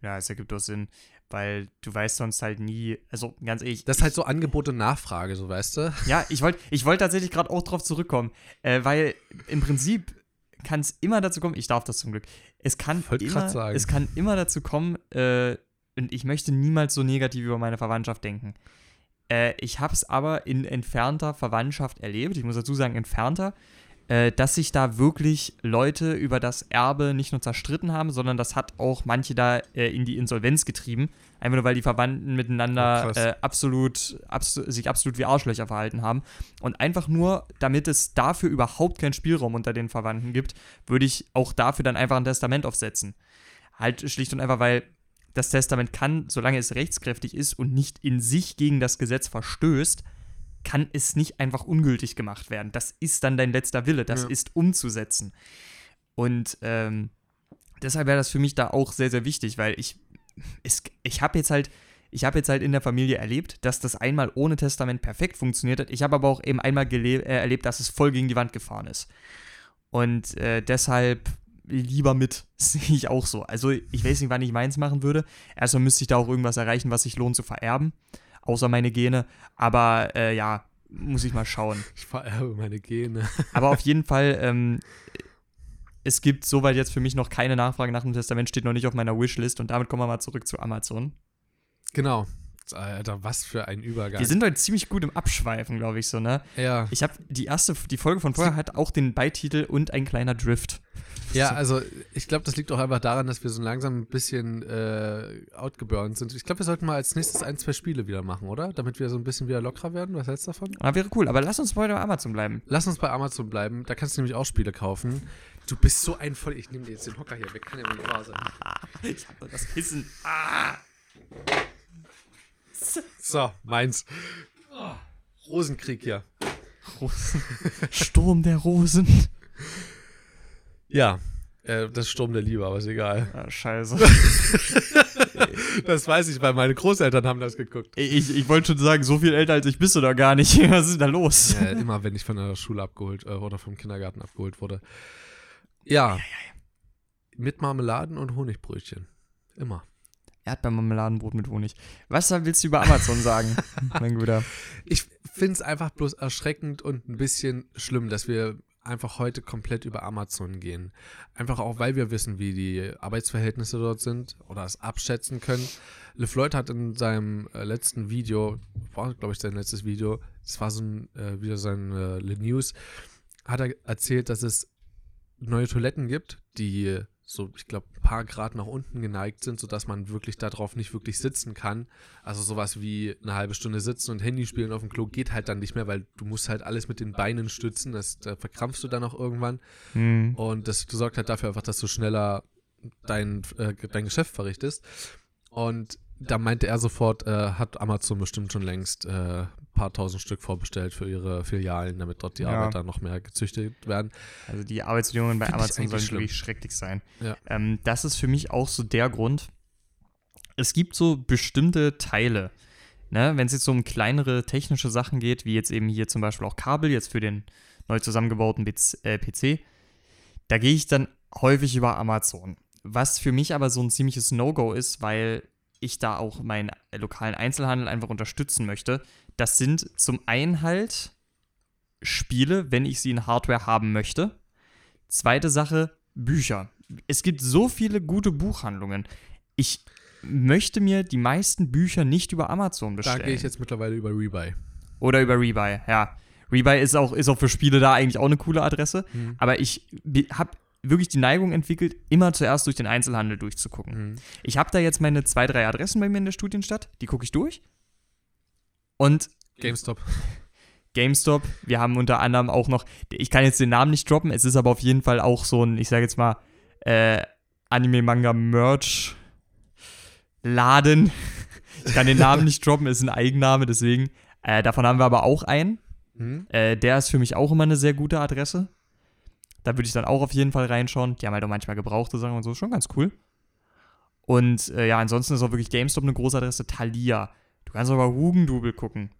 Ja, es ergibt doch Sinn, weil du weißt sonst halt nie, also ganz ehrlich. Das ist halt so Angebot und Nachfrage, so weißt du? Ja, ich wollte ich wollt tatsächlich gerade auch drauf zurückkommen, äh, weil im Prinzip kann es immer dazu kommen, ich darf das zum Glück, es kann, immer, es kann immer dazu kommen, äh, und ich möchte niemals so negativ über meine Verwandtschaft denken. Äh, ich habe es aber in entfernter Verwandtschaft erlebt, ich muss dazu sagen entfernter, äh, dass sich da wirklich Leute über das Erbe nicht nur zerstritten haben, sondern das hat auch manche da äh, in die Insolvenz getrieben. Einfach nur, weil die Verwandten miteinander Oh, äh, absolut, abso sich absolut wie Arschlöcher verhalten haben. Und einfach nur, damit es dafür überhaupt keinen Spielraum unter den Verwandten gibt, würde ich auch dafür dann einfach ein Testament aufsetzen. Halt schlicht und einfach, weil das Testament kann, solange es rechtskräftig ist und nicht in sich gegen das Gesetz verstößt, kann es nicht einfach ungültig gemacht werden. Das ist dann dein letzter Wille, das Ja. ist umzusetzen. Und ähm, deshalb wäre das für mich da auch sehr, sehr wichtig, weil ich, es, ich habe jetzt halt, ich habe jetzt halt in der Familie erlebt, dass das einmal ohne Testament perfekt funktioniert hat. Ich habe aber auch eben einmal äh, erlebt, dass es voll gegen die Wand gefahren ist. Und äh, deshalb lieber mit, sehe ich auch so. Also ich weiß nicht, wann ich meins machen würde. Erstmal müsste ich da auch irgendwas erreichen, was sich lohnt zu vererben. Außer meine Gene. Aber äh, ja, muss ich mal schauen. Ich vererbe meine Gene. Aber auf jeden Fall, ähm, es gibt soweit jetzt für mich noch keine Nachfrage nach dem Testament, steht noch nicht auf meiner Wishlist. Und damit kommen wir mal zurück zu Amazon. Genau. Alter, was für ein Übergeil. Wir sind heute ziemlich gut im Abschweifen, glaube ich so, ne? ja. Ich habe die erste, die Folge von vorher hat auch den Beititel und ein kleiner Drift. Ja, also ich glaube, das liegt auch einfach daran, dass wir so langsam ein bisschen äh, outgeburnt sind. Ich glaube, wir sollten mal als nächstes ein, zwei Spiele wieder machen, oder? Damit wir so ein bisschen wieder lockerer werden. Was hältst du davon? Ah, wäre cool, aber lass uns heute bei Amazon bleiben. Lass uns bei Amazon bleiben. Da kannst du nämlich auch Spiele kaufen. Du bist so ein voll. Ich nehme dir jetzt den Hocker hier weg. Kann ja wohl nicht wahr sein. Ich habe das Kissen. Ah! So, meins. Rosenkrieg hier. Rosen. Sturm der Rosen. Ja, äh, das ist Sturm der Liebe, aber ist egal. Ah, scheiße. Das weiß ich, weil meine Großeltern haben das geguckt. Ich, ich wollte schon sagen, so viel älter als ich bist du da gar nicht. Was ist da los? Äh, immer wenn ich von der Schule abgeholt äh, oder vom Kindergarten abgeholt wurde. Ja. Mit Marmeladen und Honigbrötchen. Immer. Erdbeermarmeladenbrot mit Honig. Was willst du über Amazon sagen, mein Guter? Ich finde es einfach bloß erschreckend und ein bisschen schlimm, dass wir einfach heute komplett über Amazon gehen. Einfach auch, weil wir wissen, wie die Arbeitsverhältnisse dort sind oder es abschätzen können. LeFloid hat in seinem äh, letzten Video, war glaube ich sein letztes Video, das war so ein, äh, wieder sein äh, Le News, hat er erzählt, dass es neue Toiletten gibt, die so, ich glaube, ein paar Grad nach unten geneigt sind, sodass man wirklich darauf nicht wirklich sitzen kann. Also sowas wie eine halbe Stunde sitzen und Handy spielen auf dem Klo geht halt dann nicht mehr, weil du musst halt alles mit den Beinen stützen. Das, da verkrampfst du dann auch irgendwann. Hm. Und das sorgt halt dafür einfach, dass du schneller dein, äh, dein Geschäft verrichtest. Und da meinte er sofort, äh, hat Amazon bestimmt schon längst äh, ein paar tausend Stück vorbestellt für ihre Filialen, damit dort die Ja. Arbeiter noch mehr gezüchtet werden. Also die Arbeitsbedingungen bei Find Amazon sollen schlimm. wirklich schrecklich sein. Ja. Ähm, das ist für mich auch so der Grund. Es gibt so bestimmte Teile, ne, wenn es jetzt so um kleinere technische Sachen geht, wie jetzt eben hier zum Beispiel auch Kabel, jetzt für den neu zusammengebauten äh, PC, da gehe ich dann häufig über Amazon. Was für mich aber so ein ziemliches No-Go ist, weil ich da auch meinen lokalen Einzelhandel einfach unterstützen möchte. Das sind zum einen halt Spiele, wenn ich sie in Hardware haben möchte. Zweite Sache, Bücher. Es gibt so viele gute Buchhandlungen. Ich möchte mir die meisten Bücher nicht über Amazon Da bestellen. gehe ich jetzt mittlerweile über Rebuy. Oder über Rebuy, ja. Rebuy ist auch, ist auch für Spiele da eigentlich auch eine coole Adresse. Mhm. Aber ich habe wirklich die Neigung entwickelt, immer zuerst durch den Einzelhandel durchzugucken. Mhm. Ich habe da jetzt meine zwei, drei Adressen bei mir in der Studienstadt, die gucke ich durch. Und GameStop. GameStop, wir haben unter anderem auch noch, ich kann jetzt den Namen nicht droppen, es ist aber auf jeden Fall auch so ein, ich sage jetzt mal, äh, Anime-Manga-Merch-Laden. Ich kann den Namen nicht droppen, ist ein Eigenname, deswegen. Äh, davon haben wir aber auch einen. Hm? Äh, der ist für mich auch immer eine sehr gute Adresse. Da würde ich dann auch auf jeden Fall reinschauen. Die haben halt auch manchmal gebrauchte Sachen und so, schon ganz cool. Und äh, ja, ansonsten ist auch wirklich GameStop eine große Adresse. Thalia. Du kannst auch bei Hugendubel gucken.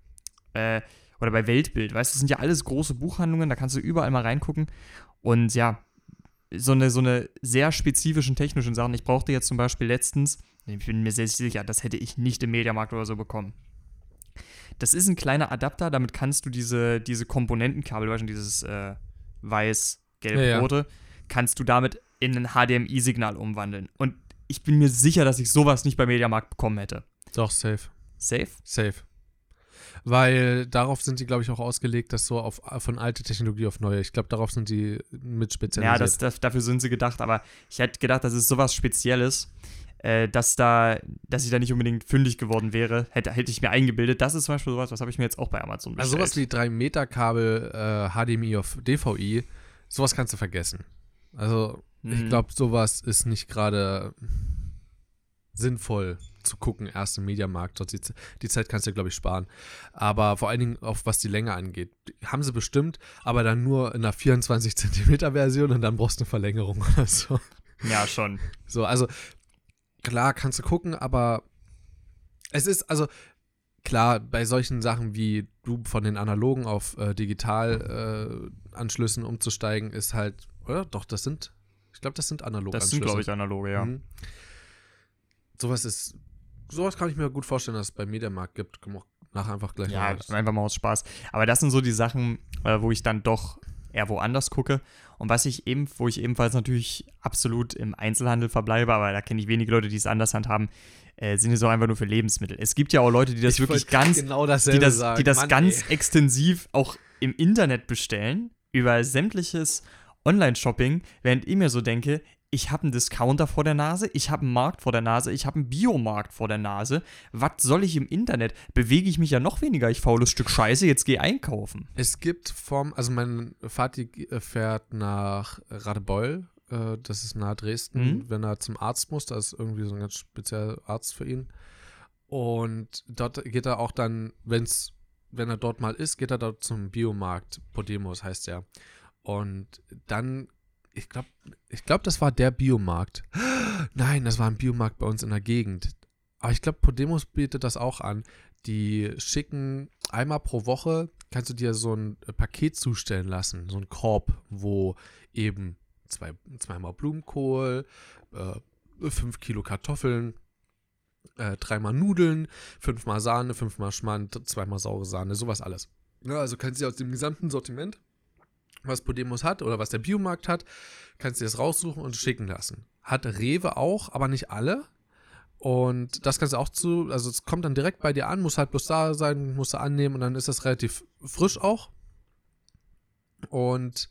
Äh, oder bei Weltbild. Weißt du, das sind ja alles große Buchhandlungen, da kannst du überall mal reingucken. Und ja, so eine, so eine sehr spezifischen technischen Sachen. Ich brauchte jetzt zum Beispiel letztens, ich bin mir sehr sicher, das hätte ich nicht im Mediamarkt oder so bekommen. Das ist ein kleiner Adapter, damit kannst du diese, diese Komponentenkabel, weißt du, dieses äh, weiß, gelb, Ja, ja. kannst du damit in ein HDMI-Signal umwandeln. Und ich bin mir sicher, dass ich sowas nicht beim Mediamarkt bekommen hätte. Doch, safe. Safe? Safe. Weil darauf sind die, glaube ich, auch ausgelegt, dass so auf, von alte Technologie auf neue. Ich glaube, darauf sind die mit spezialisiert. Ja, das, das, dafür sind sie gedacht, aber ich hätte gedacht, das ist sowas Spezielles, äh, dass da, dass ich da nicht unbedingt fündig geworden wäre, hätte, hätte ich mir eingebildet. Das ist zum Beispiel sowas, was habe ich mir jetzt auch bei Amazon bestellt. also sowas wie 3 Meter Kabel äh, HDMI auf DVI, sowas kannst du vergessen. Also ich Mhm. glaube, sowas ist nicht gerade sinnvoll zu gucken, erst im Mediamarkt. Dort die, die Zeit kannst du, glaube ich, sparen. Aber vor allen Dingen, auf was die Länge angeht, haben sie bestimmt, aber dann nur in einer 24 Zentimeter Version und dann brauchst du eine Verlängerung oder so. Ja, schon. So, also klar kannst du gucken, aber es ist, also klar, bei solchen Sachen wie du von den analogen auf äh, digital äh, umzusteigen, ist halt, oder? Doch, das sind, ich glaube, das sind analog Das sind, glaube ich, analoge, ja. Mhm. Sowas ist, sowas kann ich mir gut vorstellen, dass es bei Mediamarkt gibt. Können wir auch nachher einfach gleich Ja, mal- einfach mal aus Spaß. Aber das sind so die Sachen, äh, wo ich dann doch eher woanders gucke. Und was ich eben, wo ich ebenfalls natürlich absolut im Einzelhandel verbleibe, aber da kenne ich wenige Leute, die es anders handhaben, äh, sind es auch einfach nur für Lebensmittel. Es gibt ja auch Leute, die das Ich wirklich ganz, genau die das, sagen. die das Mann, ganz ey. extensiv auch im Internet bestellen, über sämtliches Online-Shopping, während ich mir so denke, ich habe einen Discounter vor der Nase, ich habe einen Markt vor der Nase, ich habe einen Biomarkt vor der Nase. Was soll ich im Internet? Bewege ich mich ja noch weniger, ich faules Stück Scheiße, jetzt geh einkaufen. Es gibt vom, also mein Vati äh, fährt nach Radebeul, äh, das ist nahe Dresden, Mhm. wenn er zum Arzt muss, da ist irgendwie so ein ganz spezieller Arzt für ihn. Und dort geht er auch dann, wenn's, wenn er dort mal ist, geht er dort zum Biomarkt, Podemos heißt er. Und dann, ich glaube, ich glaube, das war der Biomarkt. Nein, das war ein Biomarkt bei uns in der Gegend. Aber ich glaube, Podemos bietet das auch an. Die schicken einmal pro Woche, kannst du dir so ein Paket zustellen lassen, so ein Korb, wo eben zwei, zweimal Blumenkohl, äh, fünf Kilo Kartoffeln, äh, dreimal Nudeln, fünfmal Sahne, fünfmal Schmand, zweimal saure Sahne, sowas alles. Ja, also kannst du aus dem gesamten Sortiment, was Podemos hat oder was der Biomarkt hat, kannst du dir das raussuchen und schicken lassen. Hat Rewe auch, aber nicht alle. Und das kannst du auch zu, also es kommt dann direkt bei dir an, muss halt bloß da sein, musst du annehmen und dann ist das relativ frisch auch. Und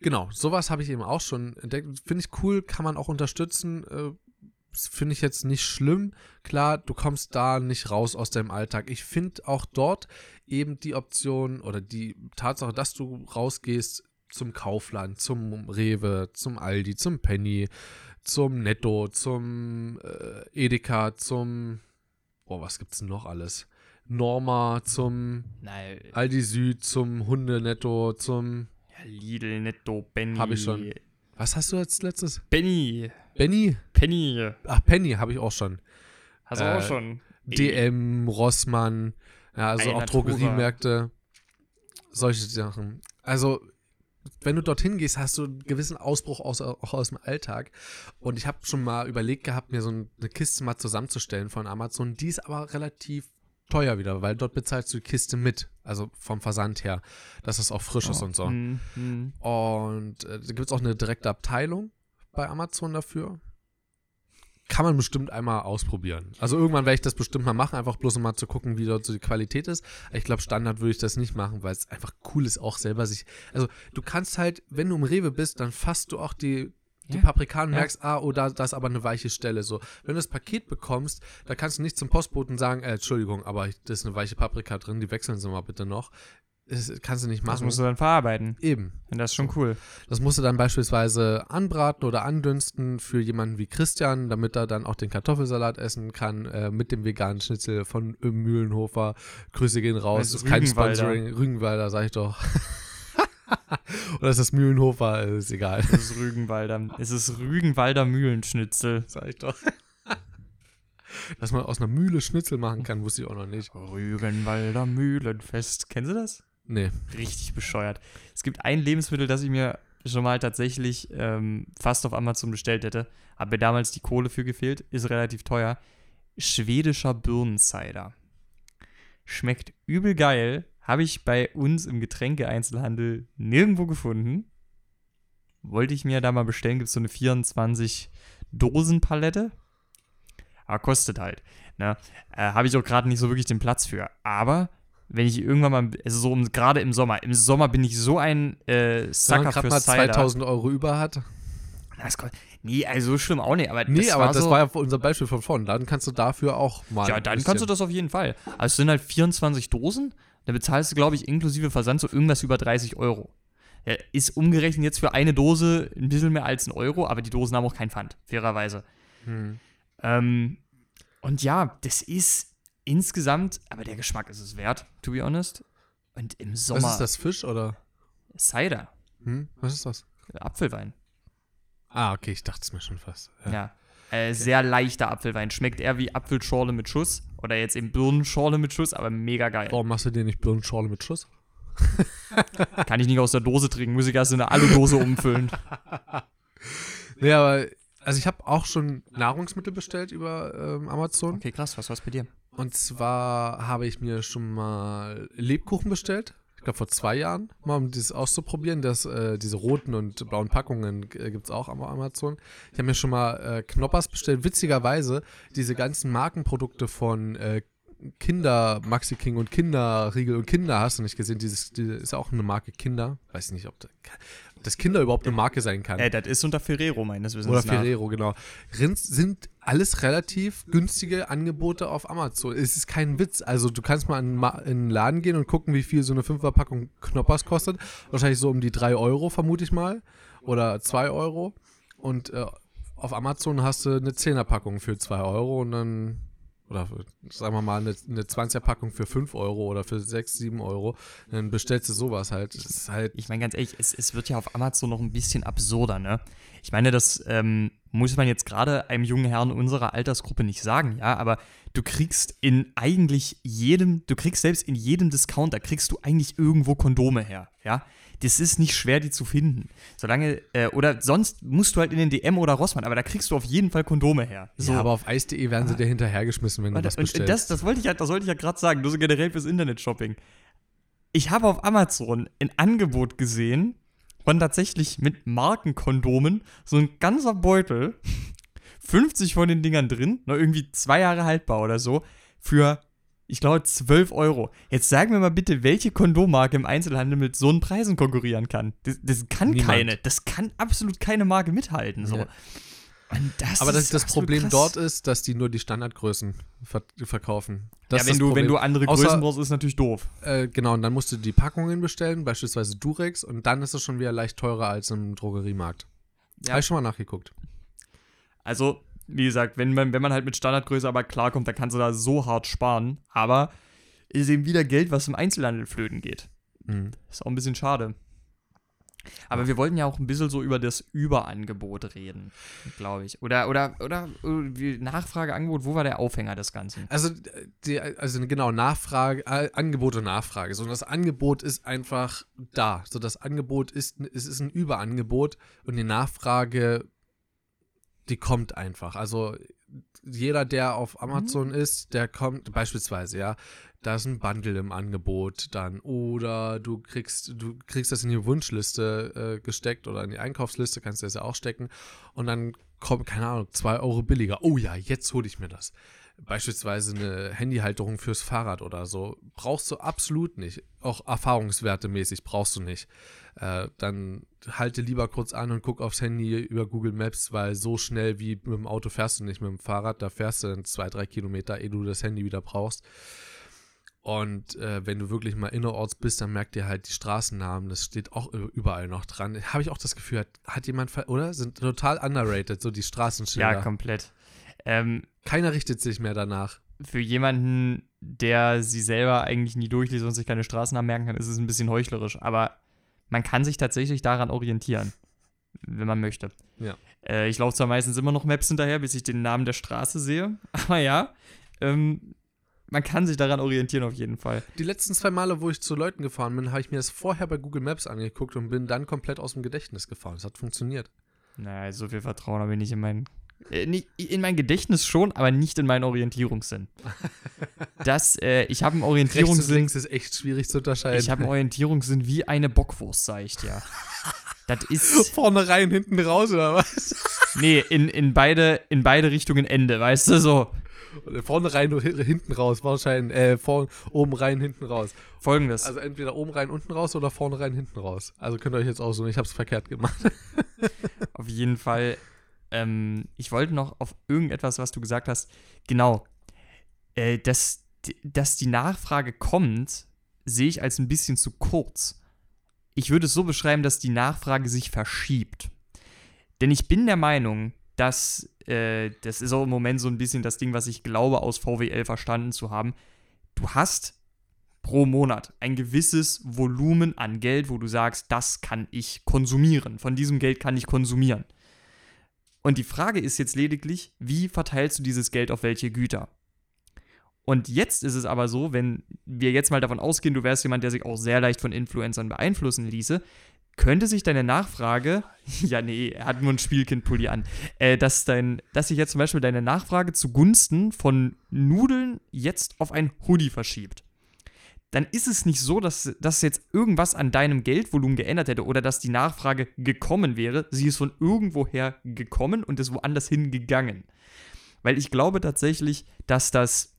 genau, sowas habe ich eben auch schon entdeckt. Finde ich cool, kann man auch unterstützen. Äh, Finde ich jetzt nicht schlimm. Klar, du kommst da nicht raus aus deinem Alltag. Ich finde auch dort eben die Option oder die Tatsache, dass du rausgehst zum Kaufland, zum Rewe, zum Aldi, zum Penny, zum Netto, zum äh, Edeka, zum Boah, was gibt's denn noch alles? Norma, zum Nein, Aldi Süd, zum Hundenetto, zum ja, Lidl, Netto, Benny. Hab ich schon. Was hast du als letztes? Benny, Benny? Penny. Ach, Penny habe ich auch schon. Hast du Äh, auch schon. DM, Rossmann, ja, also auch Alnatura. Drogeriemärkte, solche Sachen. Also, wenn du dorthin gehst, hast du einen gewissen Ausbruch aus, auch aus dem Alltag. Und ich habe schon mal überlegt gehabt, mir so ein- eine Kiste mal zusammenzustellen von Amazon. Die ist aber relativ teuer wieder, weil dort bezahlst du die Kiste mit. Also vom Versand her, dass es auch frisch ist und so. Hm, hm. Und äh, da gibt es auch eine direkte Abteilung bei Amazon dafür. Kann man bestimmt einmal ausprobieren. Also irgendwann werde ich das bestimmt mal machen, einfach bloß um mal zu gucken, wie dort so die Qualität ist. Ich glaube, Standard würde ich das nicht machen, weil es einfach cool ist, auch selber sich. Also du kannst halt, wenn du im Rewe bist, dann fasst du auch die, die Ja, Paprika und ja. merkst, ah, oh, da, da ist aber eine weiche Stelle. So, wenn du das Paket bekommst, da kannst du nicht zum Postboten sagen, äh, Entschuldigung, aber da ist eine weiche Paprika drin, die wechseln Sie mal bitte noch. Das kannst du nicht Das machen. musst du dann verarbeiten. Eben. Und das ist schon cool. Das musst du dann beispielsweise anbraten oder andünsten für jemanden wie Christian, damit er dann auch den Kartoffelsalat essen kann äh, mit dem veganen Schnitzel von Mühlenhofer. Grüße gehen raus. Das Das ist ist kein. Sponsoring. Rügenwalder, sag ich doch. oder ist das Mühlenhofer? Äh, Ist egal. Es ist Rügenwalder. Es ist Rügenwalder Mühlenschnitzel. Sag ich doch. Dass man aus einer Mühle Schnitzel machen kann, wusste ich auch noch nicht. Rügenwalder Mühlenfest. Kennen Sie das? Nee. Richtig bescheuert. Es gibt ein Lebensmittel, das ich mir schon mal tatsächlich ähm, fast auf Amazon bestellt hätte. Habe mir damals die Kohle für gefehlt. Ist relativ teuer. Schwedischer Birnencider. Schmeckt übel geil. Habe ich bei uns im Getränkeeinzelhandel nirgendwo gefunden. Wollte ich mir da mal bestellen. Gibt es so eine 24 Dosen Palette. Aber kostet halt. Ne? Äh, Habe ich auch gerade nicht so wirklich den Platz für. Aber wenn ich irgendwann mal, also so gerade im Sommer, im Sommer bin ich so ein äh, Sucker für mal Cider. 2000 Euro über hat. Das ko- nee, also so schlimm auch nicht. Aber Nee, das aber war das so, war ja unser Beispiel von vorn. Dann kannst du dafür auch mal. Ja, dann kannst du das auf jeden Fall. Also es sind halt 24 Dosen. Da bezahlst du, glaube ich, inklusive Versand so irgendwas über 30 Euro. Ja, ist umgerechnet jetzt für eine Dose ein bisschen mehr als ein Euro, aber die Dosen haben auch kein Pfand, fairerweise. Hm. Ähm, und ja, das ist insgesamt, aber der Geschmack ist es wert, to be honest. Und im Sommer Was ist das, Fisch oder? Cider, Hm? Was ist das? Apfelwein. Ah, okay, ich dachte es mir schon fast. Ja. Ja. Äh, sehr leichter Apfelwein. Schmeckt eher wie Apfelschorle mit Schuss. Oder jetzt eben Birnenschorle mit Schuss, aber mega geil. Warum machst du dir nicht Birnenschorle mit Schuss? Kann ich nicht aus der Dose trinken, muss ich erst in eine Alu-Dose umfüllen. Nee, aber also ich habe auch schon Nahrungsmittel bestellt über ähm, Amazon. Okay, krass, was war's bei dir? Und zwar habe ich mir schon mal Lebkuchen bestellt. Ich glaube vor zwei Jahren, mal um das auszuprobieren. Das, äh, diese roten und blauen Packungen äh, gibt es auch am Amazon. Ich habe mir schon mal äh, Knoppers bestellt. Witzigerweise, diese ganzen Markenprodukte von äh, Kinder, Maxi King und Kinderriegel und Kinder hast du nicht gesehen. Dieses, die ist auch eine Marke Kinder. Weiß nicht, ob das, das Kinder überhaupt eine Marke sein kann. Äh, das ist unter Ferrero meines Wissens Oder nach. Ferrero, genau. Rins sind alles relativ günstige Angebote auf Amazon. Es ist kein Witz. Also du kannst mal in, den Laden gehen und gucken, wie viel so eine 5er Packung Knoppers kostet. Wahrscheinlich so um die 3 Euro, vermute ich mal. Oder 2 Euro. Und äh, auf Amazon hast du eine 10er Packung für 2 Euro und dann, oder sagen wir mal, eine, eine 20er Packung für 5 Euro oder für 6, 7 Euro. Dann bestellst du sowas halt. Halt Ich meine ganz ehrlich, es, es wird ja auf Amazon noch ein bisschen absurder, ne? Ich meine, das ähm, muss man jetzt gerade einem jungen Herrn unserer Altersgruppe nicht sagen, ja, aber du kriegst in eigentlich jedem, du kriegst selbst in jedem Discounter, kriegst du eigentlich irgendwo Kondome her, ja. Das ist nicht schwer, die zu finden. Solange, äh, oder sonst musst du halt in den DM oder Rossmann, aber da kriegst du auf jeden Fall Kondome her. So. Ja, aber auf eis.de werden sie dir hinterhergeschmissen, wenn du und bestellst. das, das wollte ich ja, das wollte ich ja gerade sagen, nur so generell fürs Internet-Shopping. Ich habe auf Amazon ein Angebot gesehen von tatsächlich mit Markenkondomen so ein ganzer Beutel, 50 von den Dingern drin, noch irgendwie zwei Jahre haltbar oder so, für, ich glaube, 12 Euro. Jetzt sag mir mal bitte, welche Kondommarke im Einzelhandel mit so einen Preisen konkurrieren kann. Das, das kann Niemand. keine. Das kann absolut keine Marke mithalten. So. Ja. Das Aber das, das Problem krass. dort ist, dass die nur die Standardgrößen ver verkaufen. Das ja, wenn du, wenn du andere Außer- Größen brauchst, ist natürlich doof. Äh, genau, und dann musst du die Packungen bestellen, beispielsweise Durex, und dann ist es schon wieder leicht teurer als im Drogeriemarkt. Ja. Habe ich schon mal nachgeguckt. Also, wie gesagt, wenn man, wenn man halt mit Standardgröße aber klarkommt, dann kannst du da so hart sparen. Aber ist eben wieder Geld, was im Einzelhandel flöten geht. Mhm. Ist auch ein bisschen schade. Aber wir wollten ja auch ein bisschen so über das Überangebot reden, glaube ich. Oder, oder, oder, äh, wie- Nachfrage, Angebot, wo war der Aufhänger des Ganzen? Also, äh, die, also genau, Nachfrage, äh, Angebot und Nachfrage. So, das Angebot ist einfach da. So, das Angebot ist, es ist ein Überangebot und die Nachfrage, die kommt einfach. Also, jeder, der auf Amazon ist, der kommt beispielsweise, ja, da ist ein Bundle im Angebot dann oder du kriegst du kriegst das in die Wunschliste äh, gesteckt oder in die Einkaufsliste kannst du das ja auch stecken und dann kommt keine Ahnung zwei Euro billiger. Oh ja, jetzt hole ich mir das. Beispielsweise eine Handyhalterung fürs Fahrrad oder so brauchst du absolut nicht. Auch erfahrungswertemäßig brauchst du nicht. Äh, dann halte lieber kurz an und guck aufs Handy über Google Maps, weil so schnell wie mit dem Auto fährst du nicht mit dem Fahrrad. Da fährst du dann zwei, drei Kilometer, ehe du das Handy wieder brauchst. Und äh, wenn du wirklich mal innerorts bist, dann merkt ihr halt die Straßennamen. Das steht auch überall noch dran. Habe ich auch das Gefühl, hat, hat jemand, ver oder? Sind total underrated, so die Straßenschilder. Ja, komplett. Ähm, Keiner richtet sich mehr danach. für jemanden, der sie selber eigentlich nie durchliest und sich keine Straßennamen merken kann, ist es ein bisschen heuchlerisch. Aber man kann sich tatsächlich daran orientieren, wenn man möchte. Ja. Äh, ich laufe zwar meistens immer noch Maps hinterher, bis ich den Namen der Straße sehe. Aber ja, ähm, man kann sich daran orientieren auf jeden Fall. Die letzten zwei Male, wo ich zu Leuten gefahren bin, habe ich mir das vorher bei Google Maps angeguckt und bin dann komplett aus dem Gedächtnis gefahren. Es hat funktioniert. Naja, so viel Vertrauen habe ich nicht in mein. Äh, in mein Gedächtnis schon, aber nicht in meinen Orientierungssinn. Das, äh, ich habe einen Rechts und Orientierungssinn. links ist echt schwierig zu unterscheiden. Ich habe einen Orientierungssinn wie eine Bockwurst, sag ich dir. Das ist. vorne rein, hinten raus oder was? Nee, in, in, beide, in beide Richtungen Ende, weißt du, so. Vorne rein, hinten raus, wahrscheinlich. Äh, vorn, oben rein, hinten raus. Folgendes. Also entweder oben rein, unten raus oder vorne rein, hinten raus. Also könnt ihr euch jetzt aussuchen. Ich habe es verkehrt gemacht. Auf jeden Fall. Ähm, ich wollte noch auf irgendetwas, was du gesagt hast. Genau. Äh, dass, dass die Nachfrage kommt, sehe ich als ein bisschen zu kurz. Ich würde es so beschreiben, dass die Nachfrage sich verschiebt. Denn ich bin der Meinung, dass äh, das ist auch im Moment so ein bisschen das Ding, was ich glaube, aus VWL verstanden zu haben. Du hast pro Monat ein gewisses Volumen an Geld, wo du sagst, das kann ich konsumieren. Von diesem Geld kann ich konsumieren. Und die Frage ist jetzt lediglich, wie verteilst du dieses Geld auf welche Güter? Und jetzt ist es aber so, wenn wir jetzt mal davon ausgehen, du wärst jemand, der sich auch sehr leicht von Influencern beeinflussen ließe, könnte sich deine Nachfrage, ja nee, er hat nur einen Spielkindpulli an, äh, dass, dein, dass sich jetzt zum Beispiel deine Nachfrage zugunsten von Nudeln jetzt auf ein Hoodie verschiebt dann ist es nicht so, dass, dass jetzt irgendwas an deinem Geldvolumen geändert hätte oder dass die Nachfrage gekommen wäre. Sie ist von irgendwoher gekommen und ist woanders hingegangen. Weil ich glaube tatsächlich, dass das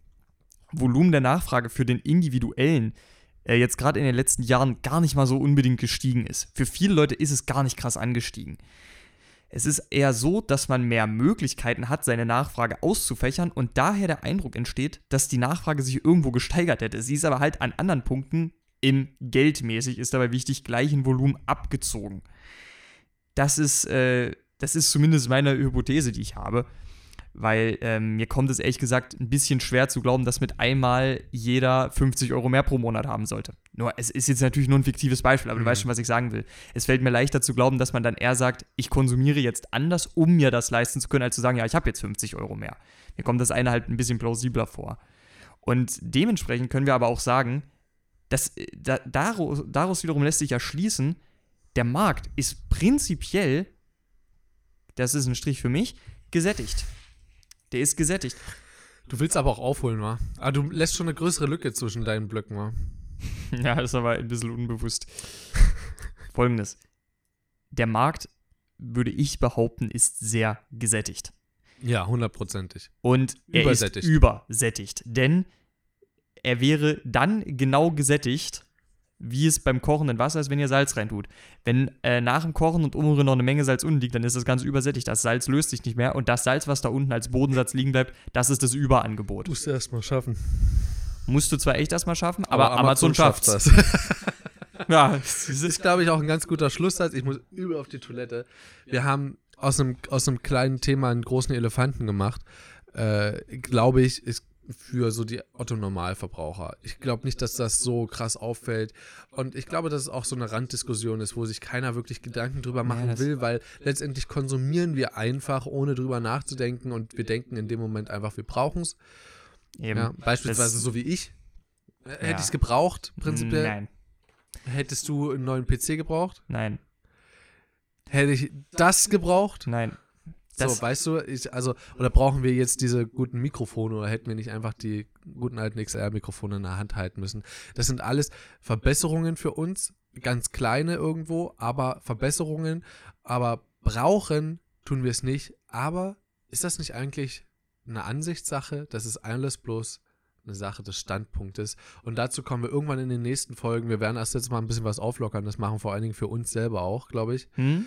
Volumen der Nachfrage für den individuellen äh, jetzt gerade in den letzten Jahren gar nicht mal so unbedingt gestiegen ist. Für viele Leute ist es gar nicht krass angestiegen. Es ist eher so, dass man mehr Möglichkeiten hat, seine Nachfrage auszufächern und daher der Eindruck entsteht, dass die Nachfrage sich irgendwo gesteigert hätte. Sie ist aber halt an anderen Punkten im geldmäßig, ist dabei wichtig, gleichen Volumen abgezogen. Das ist, äh, das ist zumindest meine Hypothese, die ich habe. Weil ähm, mir kommt es ehrlich gesagt ein bisschen schwer zu glauben, dass mit einmal jeder 50 Euro mehr pro Monat haben sollte. Nur, es ist jetzt natürlich nur ein fiktives Beispiel, aber du weißt schon, was ich sagen will. Es fällt mir leichter zu glauben, dass man dann eher sagt, ich konsumiere jetzt anders, um mir das leisten zu können, als zu sagen, ja, ich habe jetzt 50 Euro mehr. Mir kommt das eine halt ein bisschen plausibler vor. Und dementsprechend können wir aber auch sagen, dass äh, da, daraus, daraus wiederum lässt sich ja schließen, der Markt ist prinzipiell, das ist ein Strich für mich, gesättigt. Der ist gesättigt. Du willst aber auch aufholen, wa? Aber du lässt schon eine größere Lücke zwischen deinen Blöcken, wa? Ja, das ist aber ein bisschen unbewusst. Folgendes. Der Markt, würde ich behaupten, ist sehr gesättigt. Ja, hundertprozentig. Und er Übersättigt. ist übersättigt. Denn er wäre dann genau gesättigt, wie es beim kochenden Wasser ist, wenn ihr Salz reintut. Wenn äh, nach dem Kochen und Umrühren noch eine Menge Salz unten liegt, dann ist das Ganze übersättigt. Das Salz löst sich nicht mehr und das Salz, was da unten als Bodensatz liegen bleibt, das ist das Überangebot. Musst du erst mal schaffen. Musst du zwar echt erstmal schaffen, aber, Amazon, schafft es. Ja, Das ist, glaube ich, auch ein ganz guter Schlusssatz. Ich muss übel auf die Toilette. Wir haben aus einem, aus einem kleinen Thema einen großen Elefanten gemacht. Äh, glaube ich, ist für so die Otto-Normalverbraucher. Ich glaube nicht, dass das so krass auffällt. Und ich glaube, dass es auch so eine Randdiskussion ist, wo sich keiner wirklich Gedanken drüber machen will, weil letztendlich konsumieren wir einfach, ohne drüber nachzudenken. Und wir denken in dem Moment einfach, wir brauchen es. Ja, beispielsweise Das- so wie ich. Hätte Ja. ich es gebraucht, prinzipiell? Nein, Hättest du einen neuen PC gebraucht? nein, Hätte ich das gebraucht? nein. Das- so, weißt du, ich, also, oder brauchen wir jetzt diese guten Mikrofone oder hätten wir nicht einfach die guten alten XLR-Mikrofone in der Hand halten müssen? Das sind alles Verbesserungen für uns, ganz kleine irgendwo, aber Verbesserungen, aber brauchen tun wir es nicht. Aber ist das nicht eigentlich eine Ansichtssache? Das ist alles bloß eine Sache des Standpunktes. Und dazu kommen wir irgendwann in den nächsten Folgen. Wir werden erst jetzt mal ein bisschen was auflockern. Das machen vor allen Dingen für uns selber auch, glaube ich. Hm?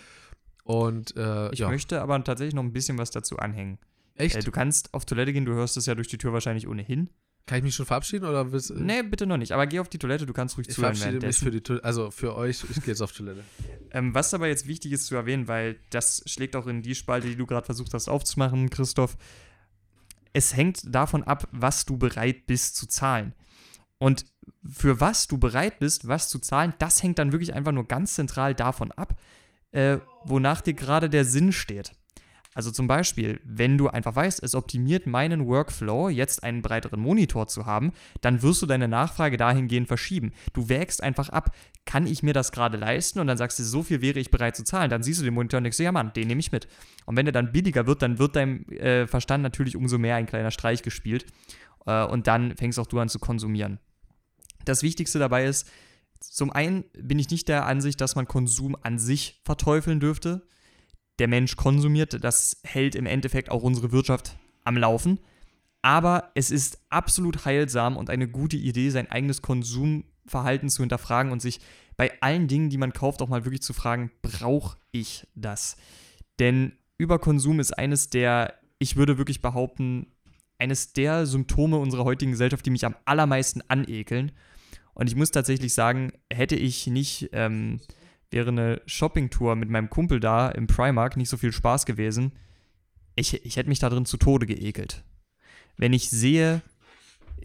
Und äh, Ich ja, möchte aber tatsächlich noch ein bisschen was dazu anhängen. echt. Äh, du kannst auf Toilette gehen, du hörst es ja durch die Tür wahrscheinlich ohnehin. Kann ich mich schon verabschieden oder willst Nee, bitte noch nicht. Aber geh auf die Toilette, du kannst ruhig Ich zuhören verabschiede mich für die Toilette. Also für euch, ich gehe jetzt auf Toilette. Ähm, was aber jetzt wichtig ist zu erwähnen, weil das schlägt auch in die Spalte, die du gerade versucht hast aufzumachen, Christoph. Es hängt davon ab, was du bereit bist zu zahlen. Und für was du bereit bist, was zu zahlen, das hängt dann wirklich einfach nur ganz zentral davon ab, äh, wonach dir gerade der Sinn steht. Also zum Beispiel, wenn du einfach weißt, es optimiert meinen Workflow, jetzt einen breiteren Monitor zu haben, dann wirst du deine Nachfrage dahingehend verschieben. Du wägst einfach ab, kann ich mir das gerade leisten? Und dann sagst du, so viel wäre ich bereit zu zahlen. Dann siehst du den Monitor und denkst, ja Mann, den nehme ich mit. Und wenn der dann billiger wird, dann wird deinem äh, Verstand natürlich umso mehr ein kleiner Streich gespielt. Äh, und dann fängst auch du an zu konsumieren. Das Wichtigste dabei ist, zum einen bin ich nicht der Ansicht, dass man Konsum an sich verteufeln dürfte. Der Mensch konsumiert, das hält im Endeffekt auch unsere Wirtschaft am Laufen. Aber es ist absolut heilsam und eine gute Idee, sein eigenes Konsumverhalten zu hinterfragen und sich bei allen Dingen, die man kauft, auch mal wirklich zu fragen, brauche ich das? Denn Überkonsum ist eines der, ich würde wirklich behaupten, eines der Symptome unserer heutigen Gesellschaft, die mich am allermeisten anekeln. Und ich muss tatsächlich sagen, hätte ich nicht, ähm, wäre eine Shoppingtour mit meinem Kumpel da im Primark nicht so viel Spaß gewesen, ich, ich hätte mich da drin zu Tode geekelt. Wenn ich sehe,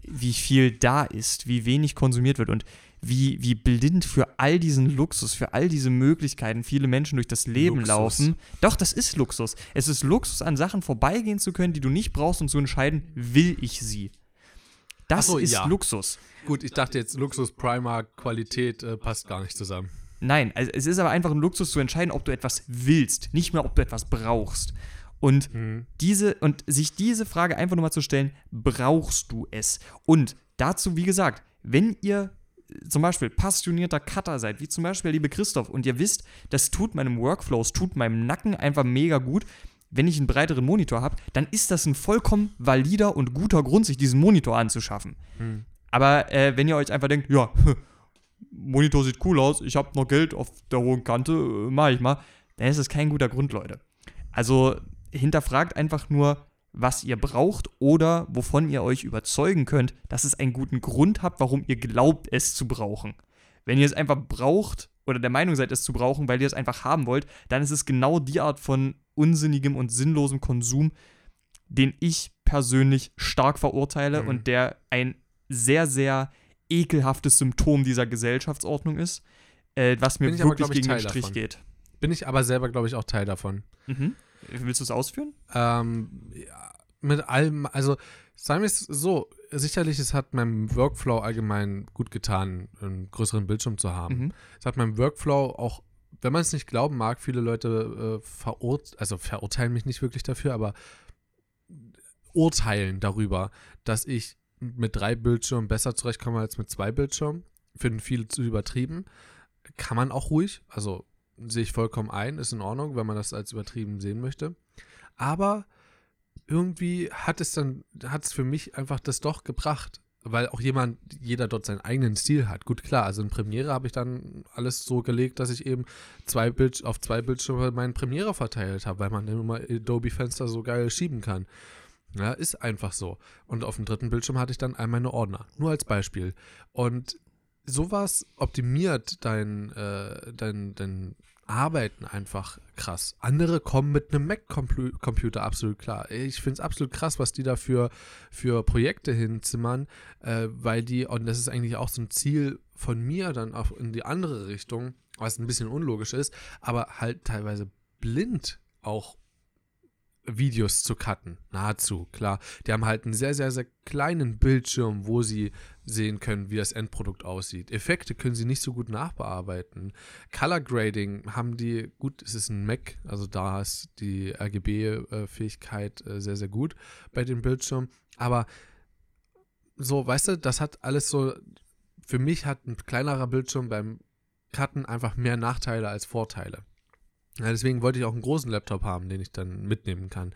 wie viel da ist, wie wenig konsumiert wird und wie, wie blind für all diesen Luxus, für all diese Möglichkeiten viele Menschen durch das Leben Luxus. laufen. Doch, das ist Luxus. Es ist Luxus, an Sachen vorbeigehen zu können, die du nicht brauchst und zu entscheiden, will ich sie. Das so, ist ja. Luxus. Gut, ich dachte jetzt, Luxus, Primark, Qualität äh, passt gar nicht zusammen. Nein, also es ist aber einfach ein Luxus zu entscheiden, ob du etwas willst, nicht mehr, ob du etwas brauchst. Und diese und sich diese Frage einfach nur mal zu stellen, brauchst du es? Und dazu, wie gesagt, wenn ihr zum Beispiel passionierter Cutter seid, wie zum Beispiel der liebe Christoph, und ihr wisst, das tut meinem Workflow, es tut meinem Nacken einfach mega gut, wenn ich einen breiteren Monitor habe, dann ist das ein vollkommen valider und guter Grund, sich diesen Monitor anzuschaffen. Aber äh, wenn ihr euch einfach denkt, ja, Monitor sieht cool aus, ich habe noch Geld auf der hohen Kante, äh, mach ich mal, dann ist das kein guter Grund, Leute. Also hinterfragt einfach nur, was ihr braucht oder wovon ihr euch überzeugen könnt, dass es einen guten Grund habt, warum ihr glaubt, es zu brauchen. Wenn ihr es einfach braucht oder der Meinung seid, es zu brauchen, weil ihr es einfach haben wollt, dann ist es genau die Art von unsinnigem und sinnlosem Konsum, den ich persönlich stark verurteile Mhm. und der ein sehr, sehr ekelhaftes Symptom dieser Gesellschaftsordnung ist, äh, was mir aber, wirklich glaub ich, gegen den Strich davon. geht. Bin ich aber selber, glaube ich, auch Teil davon. Mhm. Willst du es ausführen? Ähm, ja, mit allem, also sagen wir es so, sicherlich, es hat meinem Workflow allgemein gut getan, einen größeren Bildschirm zu haben. Mhm. Es hat meinem Workflow auch, wenn man es nicht glauben mag, viele Leute äh, verurt also verurteilen mich nicht wirklich dafür, aber urteilen darüber, dass ich mit drei Bildschirmen besser zurechtkomme als mit zwei Bildschirmen. Finden viele zu übertrieben. Kann man auch ruhig, also sehe ich vollkommen ein, ist in Ordnung, wenn man das als übertrieben sehen möchte. Aber irgendwie hat es dann, hat es für mich einfach das doch gebracht. Weil auch jemand, jeder dort seinen eigenen Stil hat. Gut, klar, also in Premiere habe ich dann alles so gelegt, dass ich eben zwei Bild, auf zwei Bildschirme meinen Premiere verteilt habe, weil man dann immer Adobe-Fenster so geil schieben kann. Ja, ist einfach so. Und auf dem dritten Bildschirm hatte ich dann all meine Ordner. Nur als Beispiel. Und sowas optimiert dein, äh, dein, dein Arbeiten einfach krass. Andere kommen mit einem Mac-Computer absolut klar. Ich finde es absolut krass, was die da für, für Projekte hinzimmern, äh, weil die, und das ist eigentlich auch so ein Ziel von mir dann auch in die andere Richtung, was ein bisschen unlogisch ist, aber halt teilweise blind auch Videos zu cutten. Nahezu, klar. Die haben halt einen sehr, sehr, sehr kleinen Bildschirm, wo sie sehen können, wie das Endprodukt aussieht. Effekte können sie nicht so gut nachbearbeiten. Color Grading haben die, gut, es ist ein Mac, also da ist die RGB-Fähigkeit äh, sehr, sehr gut bei dem Bildschirm. Aber so, weißt du, das hat alles so, für mich hat ein kleinerer Bildschirm beim Cutten einfach mehr Nachteile als Vorteile. Ja, deswegen wollte ich auch einen großen Laptop haben, den ich dann mitnehmen kann.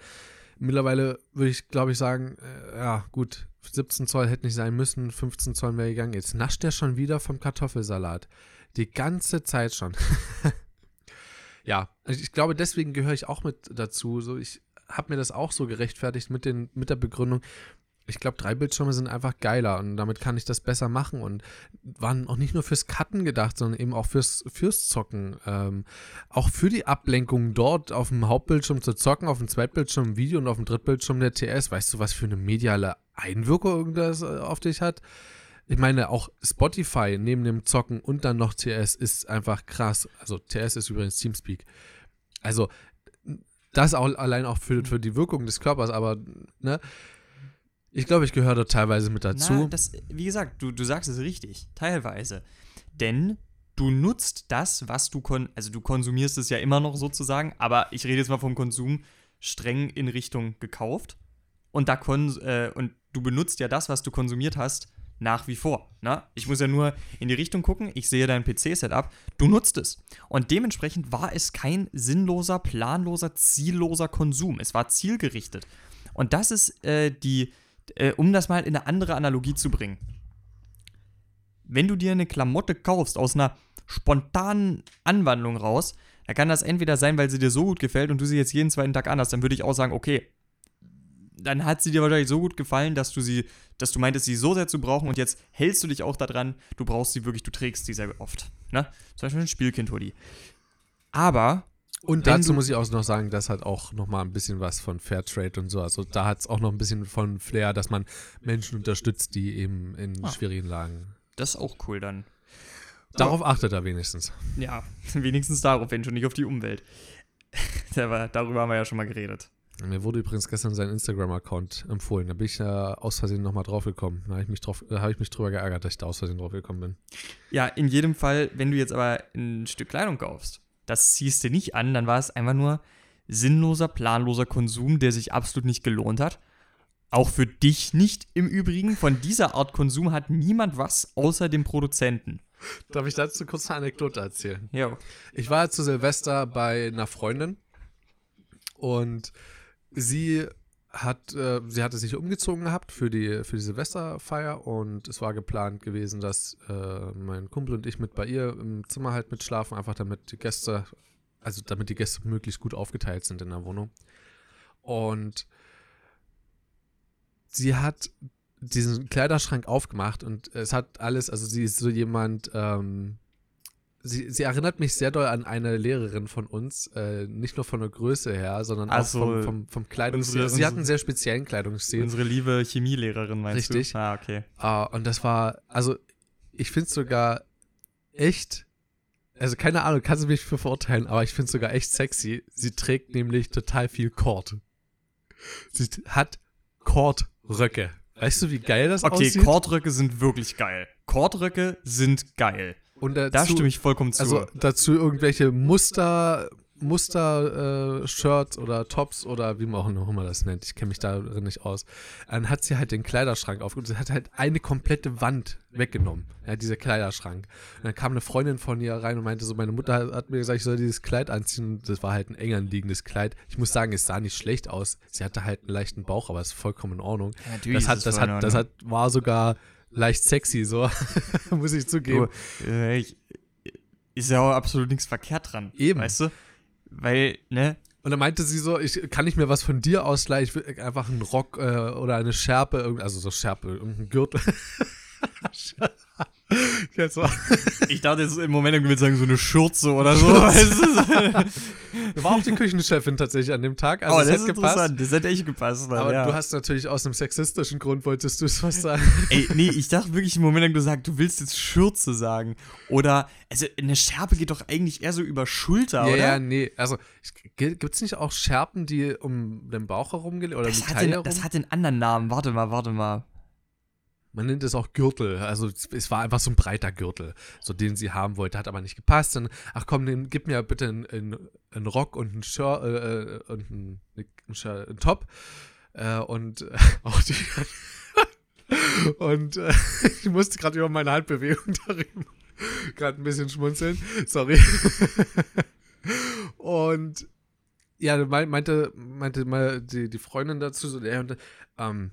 Mittlerweile würde ich, glaube ich, sagen, äh, ja, gut, 17 Zoll hätte nicht sein müssen, 15 Zoll wäre gegangen. Jetzt nascht er schon wieder vom Kartoffelsalat. Die ganze Zeit schon. ja, ich glaube, deswegen gehöre ich auch mit dazu. So, ich habe mir das auch so gerechtfertigt mit, den, mit der Begründung, Ich glaube, drei Bildschirme sind einfach geiler und damit kann ich das besser machen und waren auch nicht nur fürs Cutten gedacht, sondern eben auch fürs, fürs Zocken. Ähm, auch für die Ablenkung dort auf dem Hauptbildschirm zu zocken, auf dem Zweitbildschirm Video und auf dem Drittbildschirm der TS. Weißt du, was für eine mediale Einwirkung das äh, auf dich hat? Ich meine, auch Spotify neben dem Zocken und dann noch TS ist einfach krass. Also TS ist übrigens Teamspeak. Also das auch allein auch für, für die Wirkung des Körpers, aber ne, ich glaube, ich gehöre da teilweise mit dazu. Na, das, wie gesagt, du, du sagst es richtig, teilweise. Denn du nutzt das, was du kon also du konsumierst es ja immer noch sozusagen, aber ich rede jetzt mal vom Konsum streng in Richtung gekauft. Und da kon äh, und du benutzt ja das, was du konsumiert hast, nach wie vor. Ne? Ich muss ja nur in die Richtung gucken, ich sehe dein PC-Setup, du nutzt es. Und dementsprechend war es kein sinnloser, planloser, zielloser Konsum. Es war zielgerichtet. Und das ist äh, die, äh, um das mal in eine andere Analogie zu bringen. Wenn du dir eine Klamotte kaufst aus einer spontanen Anwandlung raus, dann kann das entweder sein, weil sie dir so gut gefällt und du sie jetzt jeden zweiten Tag anhast, dann würde ich auch sagen, okay, dann hat sie dir wahrscheinlich so gut gefallen, dass du sie, dass du meintest, sie so sehr zu brauchen und jetzt hältst du dich auch daran, du brauchst sie wirklich, du trägst sie sehr oft. Ne? Zum Beispiel ein Spielkind-Hoodie. Aber Und Wenn dazu muss ich auch noch sagen, das hat auch noch mal ein bisschen was von Fairtrade und so. Also da hat es auch noch ein bisschen von Flair, dass man Menschen unterstützt, die eben in Ah. schwierigen Lagen. das ist auch cool dann. Darauf achtet er wenigstens. Ja, wenigstens darauf, wenn schon nicht auf die Umwelt. Darüber haben wir ja schon mal geredet. Mir wurde übrigens gestern sein Instagram-Account empfohlen. Da bin ich ja aus Versehen nochmal drauf gekommen. Da habe ich, mich drauf- da hab ich mich drüber geärgert, dass ich da aus Versehen drauf gekommen bin. Ja, in jedem Fall, wenn du jetzt aber ein Stück Kleidung kaufst, das ziehst du nicht an, dann war es einfach nur sinnloser, planloser Konsum, der sich absolut nicht gelohnt hat. Auch für dich nicht im Übrigen. Von dieser Art Konsum hat niemand was außer dem Produzenten. Darf ich dazu kurz eine Anekdote erzählen? Ja. Ich war zu Silvester bei einer Freundin und sie hat, äh, sie hatte sich umgezogen gehabt für die, für die Silvesterfeier und es war geplant gewesen, dass äh, mein Kumpel und ich mit bei ihr im Zimmer halt mitschlafen, einfach damit die Gäste, also damit die Gäste möglichst gut aufgeteilt sind in der Wohnung. Und sie hat diesen Kleiderschrank aufgemacht und es hat alles, also sie ist so jemand, ähm, sie, sie erinnert mich sehr doll an eine Lehrerin von uns, äh, nicht nur von der Größe her, sondern Ach auch so, vom, vom, vom Kleidungsstil. unsere- sie hat einen sehr speziellen Kleidungsstil. Unsere liebe Chemielehrerin, meinst Richtig. du? Ah, okay. Ah, und das war, also ich finde es sogar echt, also keine Ahnung, kannst du mich für verurteilen, aber ich finde es sogar echt sexy. Sie trägt nämlich total viel Kord. Sie hat Kordröcke. Weißt du, wie geil das Okay, aussieht? Kordröcke sind wirklich geil. Kordröcke sind geil. Und dazu, Da stimme ich vollkommen zu. Also dazu irgendwelche Muster, Muster äh, Shirts oder Tops oder wie man auch noch immer das nennt. Ich kenne mich darin nicht aus. Dann hat sie halt den Kleiderschrank aufgehoben. Sie hat halt eine komplette Wand weggenommen. Ja, dieser Kleiderschrank. Und dann kam eine Freundin von ihr rein und meinte so, meine Mutter hat mir gesagt, ich soll dieses Kleid anziehen. Das war halt ein eng anliegendes Kleid. Ich muss sagen, es sah nicht schlecht aus. Sie hatte halt einen leichten Bauch, aber ist vollkommen in Ordnung. Natürlich Das ist hat, es das hat, das hat, war sogar leicht sexy, so. muss ich zugeben. Du, äh, ich, ist ja auch absolut nichts verkehrt dran. Eben. Weißt du? Weil, ne? Und dann meinte sie so, ich kann nicht mehr was von dir ausleihen, ich will einfach einen Rock äh, oder eine Schärpe, also so Schärpe, irgendein Gürtel. Ich dachte jetzt im Moment, du willst sagen, so eine Schürze oder so. war auch die Küchenchefin tatsächlich an dem Tag, also oh, das hat ist gepasst. interessant. Das hat echt gepasst. Mann, Aber ja. du hast natürlich aus einem sexistischen Grund wolltest du es was sagen. Ey, nee, ich dachte wirklich im Moment, du sagst, du willst jetzt Schürze sagen. Oder, also eine Schärpe geht doch eigentlich eher so über Schulter, ja, oder? ja, nee. Also gibt es nicht auch Schärpen, die um den Bauch herumgelegt oder um das, die hat Taille den, herum? das hat den anderen Namen. Warte mal, warte mal. Man nennt es auch Gürtel. Also es, war einfach so ein breiter Gürtel, so den sie haben wollte, hat aber nicht gepasst. Dann, ach komm, den, gib mir bitte einen, einen, einen Rock und einen Shirt äh, äh, und einen, einen, einen Top. Äh, und äh, auch die. und äh, ich musste gerade über meine Handbewegung darüber gerade ein bisschen schmunzeln. Sorry. und ja, mei- meinte, meinte mal die, die Freundin dazu, so, der, und, ähm,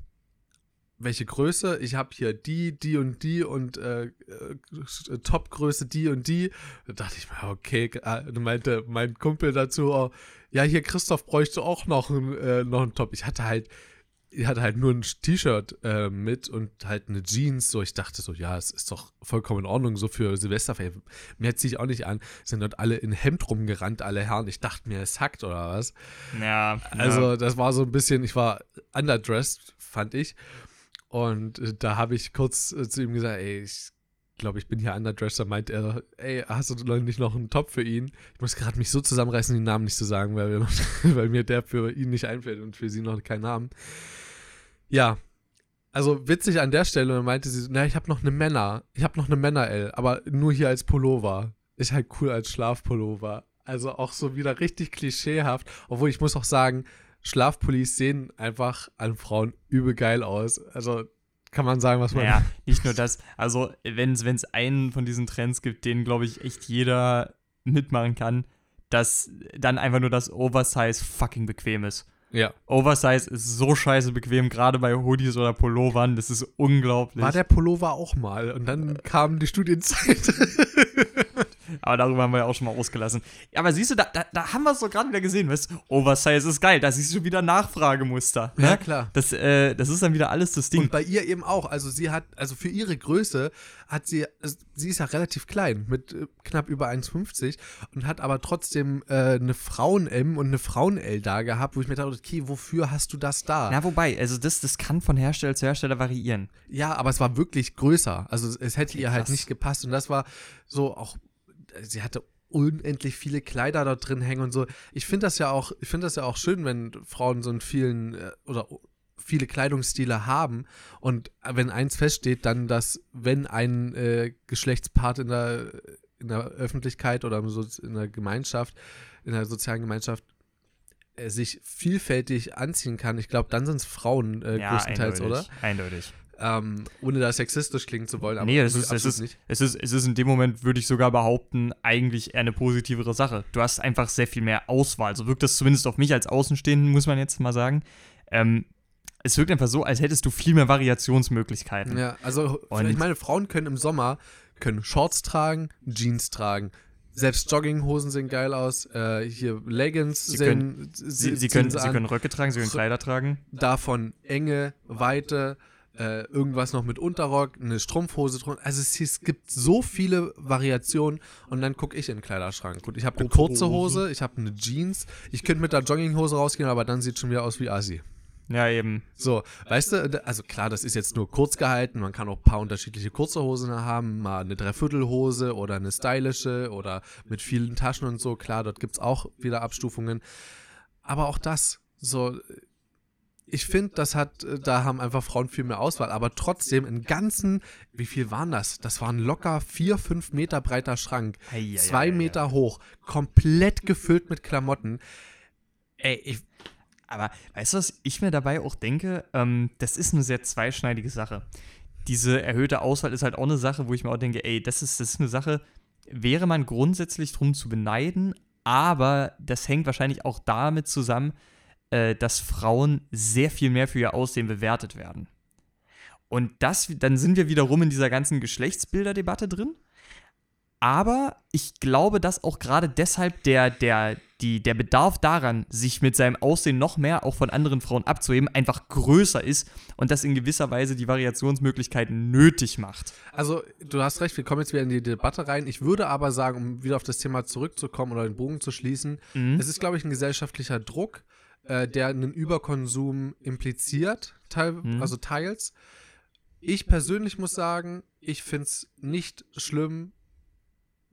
welche Größe? Ich habe hier die, die und die und äh, äh, Topgröße die und die. Da dachte ich mir, okay, äh, meinte mein Kumpel dazu, oh, ja, hier Christoph bräuchte auch noch einen, äh, noch einen Top. Ich hatte halt die hatte halt nur ein T-Shirt äh, mit und halt eine Jeans. So, ich dachte so, ja, es ist doch vollkommen in Ordnung, so für Silvesterfeier. Mehr ziehe ich auch nicht an. Sind dort alle in Hemd rumgerannt, alle Herren. Ich dachte mir, es hackt oder was. Ja, Also, das war so ein bisschen, ich war underdressed, fand ich. Und äh, da habe ich kurz äh, zu ihm gesagt, ey, ich glaube, ich bin hier underdressed. Da meint er, ey, hast du nicht noch einen Top für ihn? Ich muss gerade mich so zusammenreißen, den Namen nicht zu sagen, weil, weil mir der für ihn nicht einfällt und für sie noch keinen Namen. Ja, also witzig an der Stelle, und meinte sie, na, ich habe noch eine Männer, ich habe noch eine Männer-L, aber nur hier als Pullover. Ist halt cool als Schlafpullover. Also auch so wieder richtig klischeehaft, obwohl ich muss auch sagen, Schlafpullis sehen einfach an Frauen übel geil aus. Also kann man sagen, was man. Naja, nicht nur das. Also, wenn es einen von diesen Trends gibt, den, glaube ich, echt jeder mitmachen kann, dass dann einfach nur das Oversize fucking bequem ist. Ja. Oversize ist so scheiße bequem, gerade bei Hoodies oder Pullovern. Das ist unglaublich. War der Pullover auch mal und dann kam die Studienzeit. Aber darüber haben wir ja auch schon mal ausgelassen. Ja, aber siehst du, da, da, da haben wir es doch gerade wieder gesehen, weißt du? Oversize ist geil, da siehst du wieder Nachfragemuster. Ne? Ja, klar. Das, äh, das ist dann wieder alles das Ding. Und bei ihr eben auch. Also sie hat, also für ihre Größe hat sie, also sie ist ja relativ klein, mit äh, knapp über 1,50 und hat aber trotzdem äh, eine Frauen-M und eine Frauen-L da gehabt, wo ich mir dachte, okay, wofür hast du das da? Na, wobei, also das, das kann von Hersteller zu Hersteller variieren. Ja, aber es war wirklich größer. Also es hätte Okay, ihr halt krass. nicht gepasst. Und das war so auch, sie hatte unendlich viele Kleider dort drin hängen und so. Ich finde das ja auch, ich finde das ja auch schön, wenn Frauen so einen vielen äh, oder viele Kleidungsstile haben und wenn eins feststeht, dann, dass wenn ein äh, Geschlechtspart in der, in der Öffentlichkeit oder in der Gemeinschaft, in der sozialen Gemeinschaft äh, sich vielfältig anziehen kann, ich glaube, dann sind es Frauen äh, größtenteils, oder? Eindeutig. Ähm, ohne da sexistisch klingen zu wollen, aber Nee, das tue ist, absolut ist, nicht. es, ist, es ist in dem Moment, würde ich sogar behaupten, eigentlich eher eine positivere Sache. Du hast einfach sehr viel mehr Auswahl. So wirkt das zumindest auf mich als Außenstehenden, muss man jetzt mal sagen. Ähm, es wirkt einfach so, als hättest du viel mehr Variationsmöglichkeiten. Ja, also ich meine, Frauen können im Sommer können Shorts tragen, Jeans tragen. Selbst Jogginghosen sehen geil aus. Äh, hier Leggings Sie sehen, Sie, sie, ziehen können, sie sie können Röcke tragen, sie können Kleider tragen. davon Enge, Weite, äh, irgendwas noch mit Unterrock, eine Strumpfhose drunter. Also es, es gibt so viele Variationen und dann gucke ich in den Kleiderschrank. Gut, ich habe eine kurze Hose, ich habe eine Jeans. Ich könnte mit der Jogginghose rausgehen, aber dann sieht schon wieder aus wie Asi. Ja, eben. So, weißt du, also klar, das ist jetzt nur kurz gehalten, man kann auch ein paar unterschiedliche kurze Hosen haben, mal eine Dreiviertelhose oder eine stylische oder mit vielen Taschen und so, klar, dort gibt es auch wieder Abstufungen. Aber auch das, so, ich finde, das hat, äh, da haben einfach Frauen viel mehr Auswahl, aber trotzdem im ganzen, wie viel waren das? Das war ein locker vier, fünf Meter breiter Schrank, Ei, ei, zwei ei, ei, Meter hoch, komplett gefüllt mit Klamotten. Ey, ich, Aber weißt du, was ich mir dabei auch denke? Ähm, das ist eine sehr zweischneidige Sache. Diese erhöhte Auswahl ist halt auch eine Sache, wo ich mir auch denke, ey, das ist, das ist eine Sache, wäre man grundsätzlich drum zu beneiden, aber das hängt wahrscheinlich auch damit zusammen, äh, dass Frauen sehr viel mehr für ihr Aussehen bewertet werden. Und das, dann sind wir wiederum in dieser ganzen Geschlechtsbilderdebatte drin. Aber ich glaube, dass auch gerade deshalb der, der, die, der Bedarf daran, sich mit seinem Aussehen noch mehr auch von anderen Frauen abzuheben, einfach größer ist und das in gewisser Weise die Variationsmöglichkeiten nötig macht. Also, du hast recht, wir kommen jetzt wieder in die Debatte rein. Ich würde aber sagen, um wieder auf das Thema zurückzukommen oder den Bogen zu schließen, Mhm. es ist, glaube ich, ein gesellschaftlicher Druck, äh, der einen Überkonsum impliziert, teil, Mhm. also teils. Ich persönlich muss sagen, ich finde es nicht schlimm,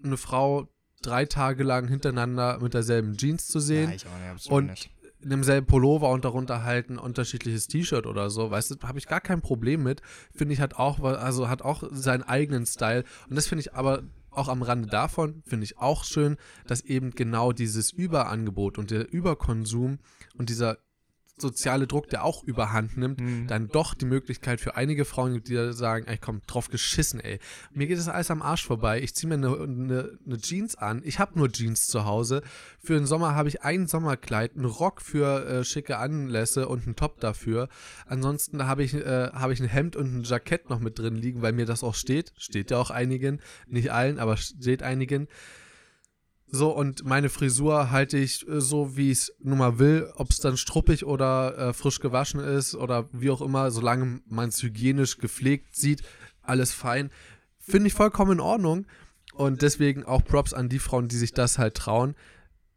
eine Frau drei Tage lang hintereinander mit derselben Jeans zu sehen ich auch nicht, absolut und in demselben Pullover und darunter halt ein unterschiedliches T-Shirt oder so, weißt du, habe ich gar kein Problem mit. Finde ich hat auch, also hat auch seinen eigenen Style. Und das finde ich aber auch am Rande davon, finde ich auch schön, dass eben genau dieses Überangebot und der Überkonsum und dieser soziale Druck, der auch überhand nimmt, Mhm. dann doch die Möglichkeit für einige Frauen gibt, die da sagen, ey komm, drauf geschissen, ey. Mir geht das alles am Arsch vorbei. Ich ziehe mir eine, eine, eine Jeans an. Ich habe nur Jeans zu Hause. Für den Sommer habe ich ein Sommerkleid, einen Rock für äh, schicke Anlässe und einen Top dafür. Ansonsten habe ich, äh, habe ich ein Hemd und ein Jackett noch mit drin liegen, weil mir das auch steht. Steht ja auch einigen, nicht allen, aber steht einigen. So, und meine Frisur halte ich äh, so, wie ich es nun mal will, ob es dann struppig oder äh, frisch gewaschen ist oder wie auch immer, solange man es hygienisch gepflegt sieht, alles fein. Finde ich vollkommen in Ordnung. Und deswegen auch Props an die Frauen, die sich das halt trauen.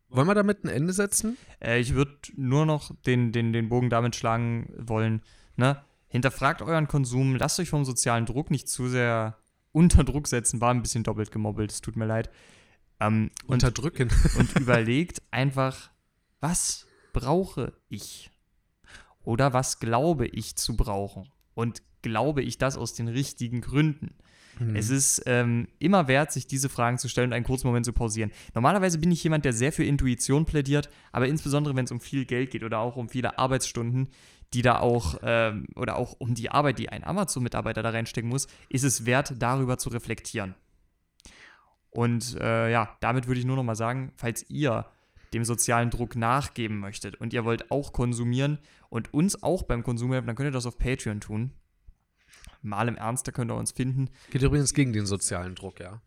Wollen wir damit ein Ende setzen? Äh, ich würde nur noch den, den, den Bogen damit schlagen wollen, ne? Hinterfragt euren Konsum, lasst euch vom sozialen Druck nicht zu sehr unter Druck setzen. War ein bisschen doppelt gemobbelt, es tut mir leid. Ähm, und, Unterdrücken. und überlegt einfach, was brauche ich? Oder was glaube ich zu brauchen? Und glaube ich das aus den richtigen Gründen? Hm. Es ist ähm, immer wert, sich diese Fragen zu stellen und einen kurzen Moment zu pausieren. Normalerweise bin ich jemand, der sehr für Intuition plädiert, aber insbesondere wenn es um viel Geld geht oder auch um viele Arbeitsstunden, die da auch, ähm, oder auch um die Arbeit, die ein Amazon-Mitarbeiter da reinstecken muss, ist es wert, darüber zu reflektieren. Und äh, ja, damit würde ich nur noch mal sagen, falls ihr dem sozialen Druck nachgeben möchtet und ihr wollt auch konsumieren und uns auch beim Konsum helfen, dann könnt ihr das auf Patreon tun. Mal im Ernst, da könnt ihr uns finden. Geht übrigens gegen den sozialen Druck, ja.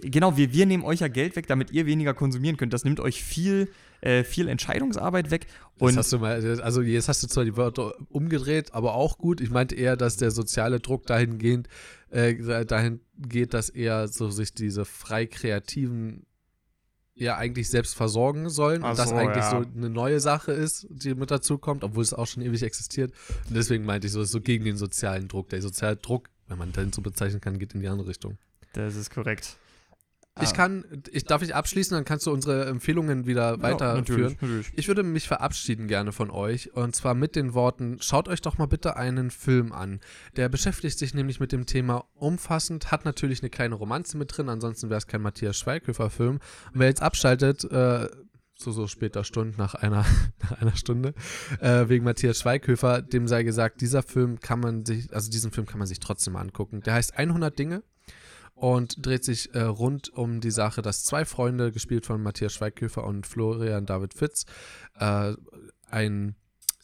Genau, wir, wir nehmen euch ja Geld weg, damit ihr weniger konsumieren könnt. Das nimmt euch viel, äh, viel Entscheidungsarbeit weg. Jetzt Und hast du mal, also jetzt hast du zwar die Wörter umgedreht, aber auch gut. Ich meinte eher, dass der soziale Druck dahingehend, äh, dahin geht, dass eher so sich diese frei kreativen ja eigentlich selbst versorgen sollen Ach und das so, eigentlich ja. so eine neue Sache ist, die mit dazu kommt, obwohl es auch schon ewig existiert. Und deswegen meinte ich so, so gegen den sozialen Druck. Der soziale Druck, wenn man den so bezeichnen kann, geht in die andere Richtung. das ist korrekt. Ich Ah. kann, ich darf ich abschließen, dann kannst du unsere Empfehlungen wieder Ja, weiterführen. natürlich, natürlich. Ich würde mich verabschieden gerne von euch und zwar mit den Worten, schaut euch doch mal bitte einen Film an. Der beschäftigt sich nämlich mit dem Thema umfassend, hat natürlich eine kleine Romanze mit drin, ansonsten wäre es kein Matthias Schweighöfer-Film. Und wer jetzt abschaltet, äh, so, so später Stunde, nach einer, nach einer Stunde, äh, wegen Matthias Schweighöfer, dem sei gesagt, dieser Film kann man sich, also diesen Film kann man sich trotzdem angucken. Der heißt 100 Dinge und dreht sich äh, rund um die Sache, dass zwei Freunde, gespielt von Matthias Schweighöfer und Florian David Fitz, äh, ein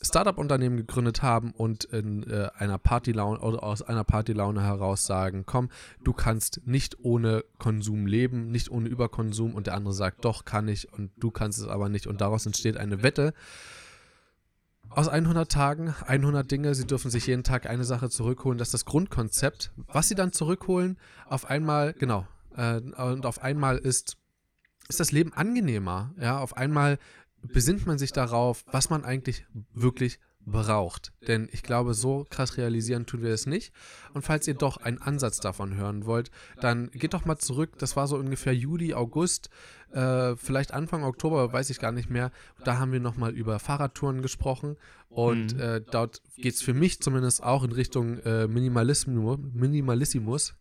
Startup-Unternehmen gegründet haben und in äh, einer Partylaune oder aus einer Partylaune heraus sagen, komm, du kannst nicht ohne Konsum leben, nicht ohne Überkonsum und der andere sagt, doch kann ich und du kannst es aber nicht und daraus entsteht eine Wette. Aus 100 Tagen, 100 Dinge, sie dürfen sich jeden Tag eine Sache zurückholen. Das ist das Grundkonzept. Was sie dann zurückholen, auf einmal, genau, äh, und auf einmal ist, ist das Leben angenehmer. Ja, auf einmal besinnt man sich darauf, was man eigentlich wirklich braucht. Denn ich glaube, so krass realisieren tun wir es nicht. Und falls ihr doch einen Ansatz davon hören wollt, dann geht doch mal zurück. Das war so ungefähr Juli, August, äh, vielleicht Anfang Oktober, weiß ich gar nicht mehr. Da haben wir nochmal über Fahrradtouren gesprochen. Und Mhm. äh, dort geht es für mich zumindest auch in Richtung äh, Minimalismus, Minimalissimus,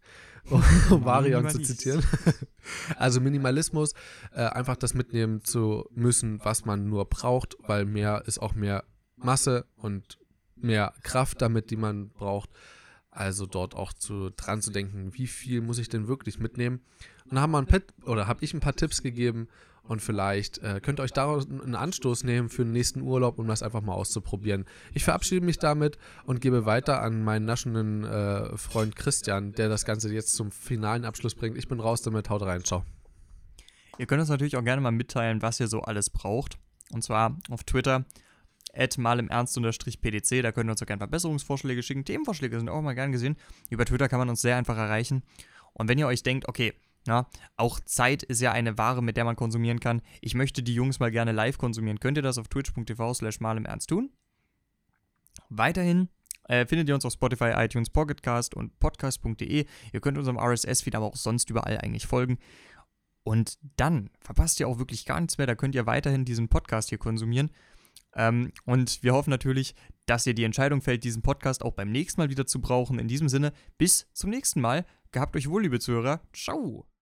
um Varian zu zitieren. also Minimalismus, äh, einfach das mitnehmen zu müssen, was man nur braucht, weil mehr ist auch mehr Masse und mehr Kraft damit, die man braucht. Also dort auch zu, dran zu denken, wie viel muss ich denn wirklich mitnehmen? Und da wir ein habe ich ein paar Tipps gegeben und vielleicht äh, könnt ihr euch daraus einen Anstoß nehmen für den nächsten Urlaub, um das einfach mal auszuprobieren. Ich verabschiede mich damit und gebe weiter an meinen naschenden äh, Freund Christian, der das Ganze jetzt zum finalen Abschluss bringt. Ich bin raus damit, haut rein, ciao. Ihr könnt uns natürlich auch gerne mal mitteilen, was ihr so alles braucht. Und zwar auf Twitter, mal im Ernst PDC. Da könnt ihr uns auch gerne Verbesserungsvorschläge schicken. Themenvorschläge sind auch mal gern gesehen. Über Twitter kann man uns sehr einfach erreichen. Und wenn ihr euch denkt, okay, na, auch Zeit ist ja eine Ware, mit der man konsumieren kann. Ich möchte die Jungs mal gerne live konsumieren. Könnt ihr das auf twitch.tv slash mal im Ernst tun? Weiterhin äh, findet ihr uns auf Spotify, iTunes, Pocketcast und podcast.de. Ihr könnt unserem RSS-Feed aber auch sonst überall eigentlich folgen. Und dann verpasst ihr auch wirklich gar nichts mehr. Da könnt ihr weiterhin diesen Podcast hier konsumieren. Ähm, und wir hoffen natürlich, dass ihr die Entscheidung fällt, diesen Podcast auch beim nächsten Mal wieder zu brauchen. In diesem Sinne, bis zum nächsten Mal. Gehabt euch wohl, liebe Zuhörer. Ciao.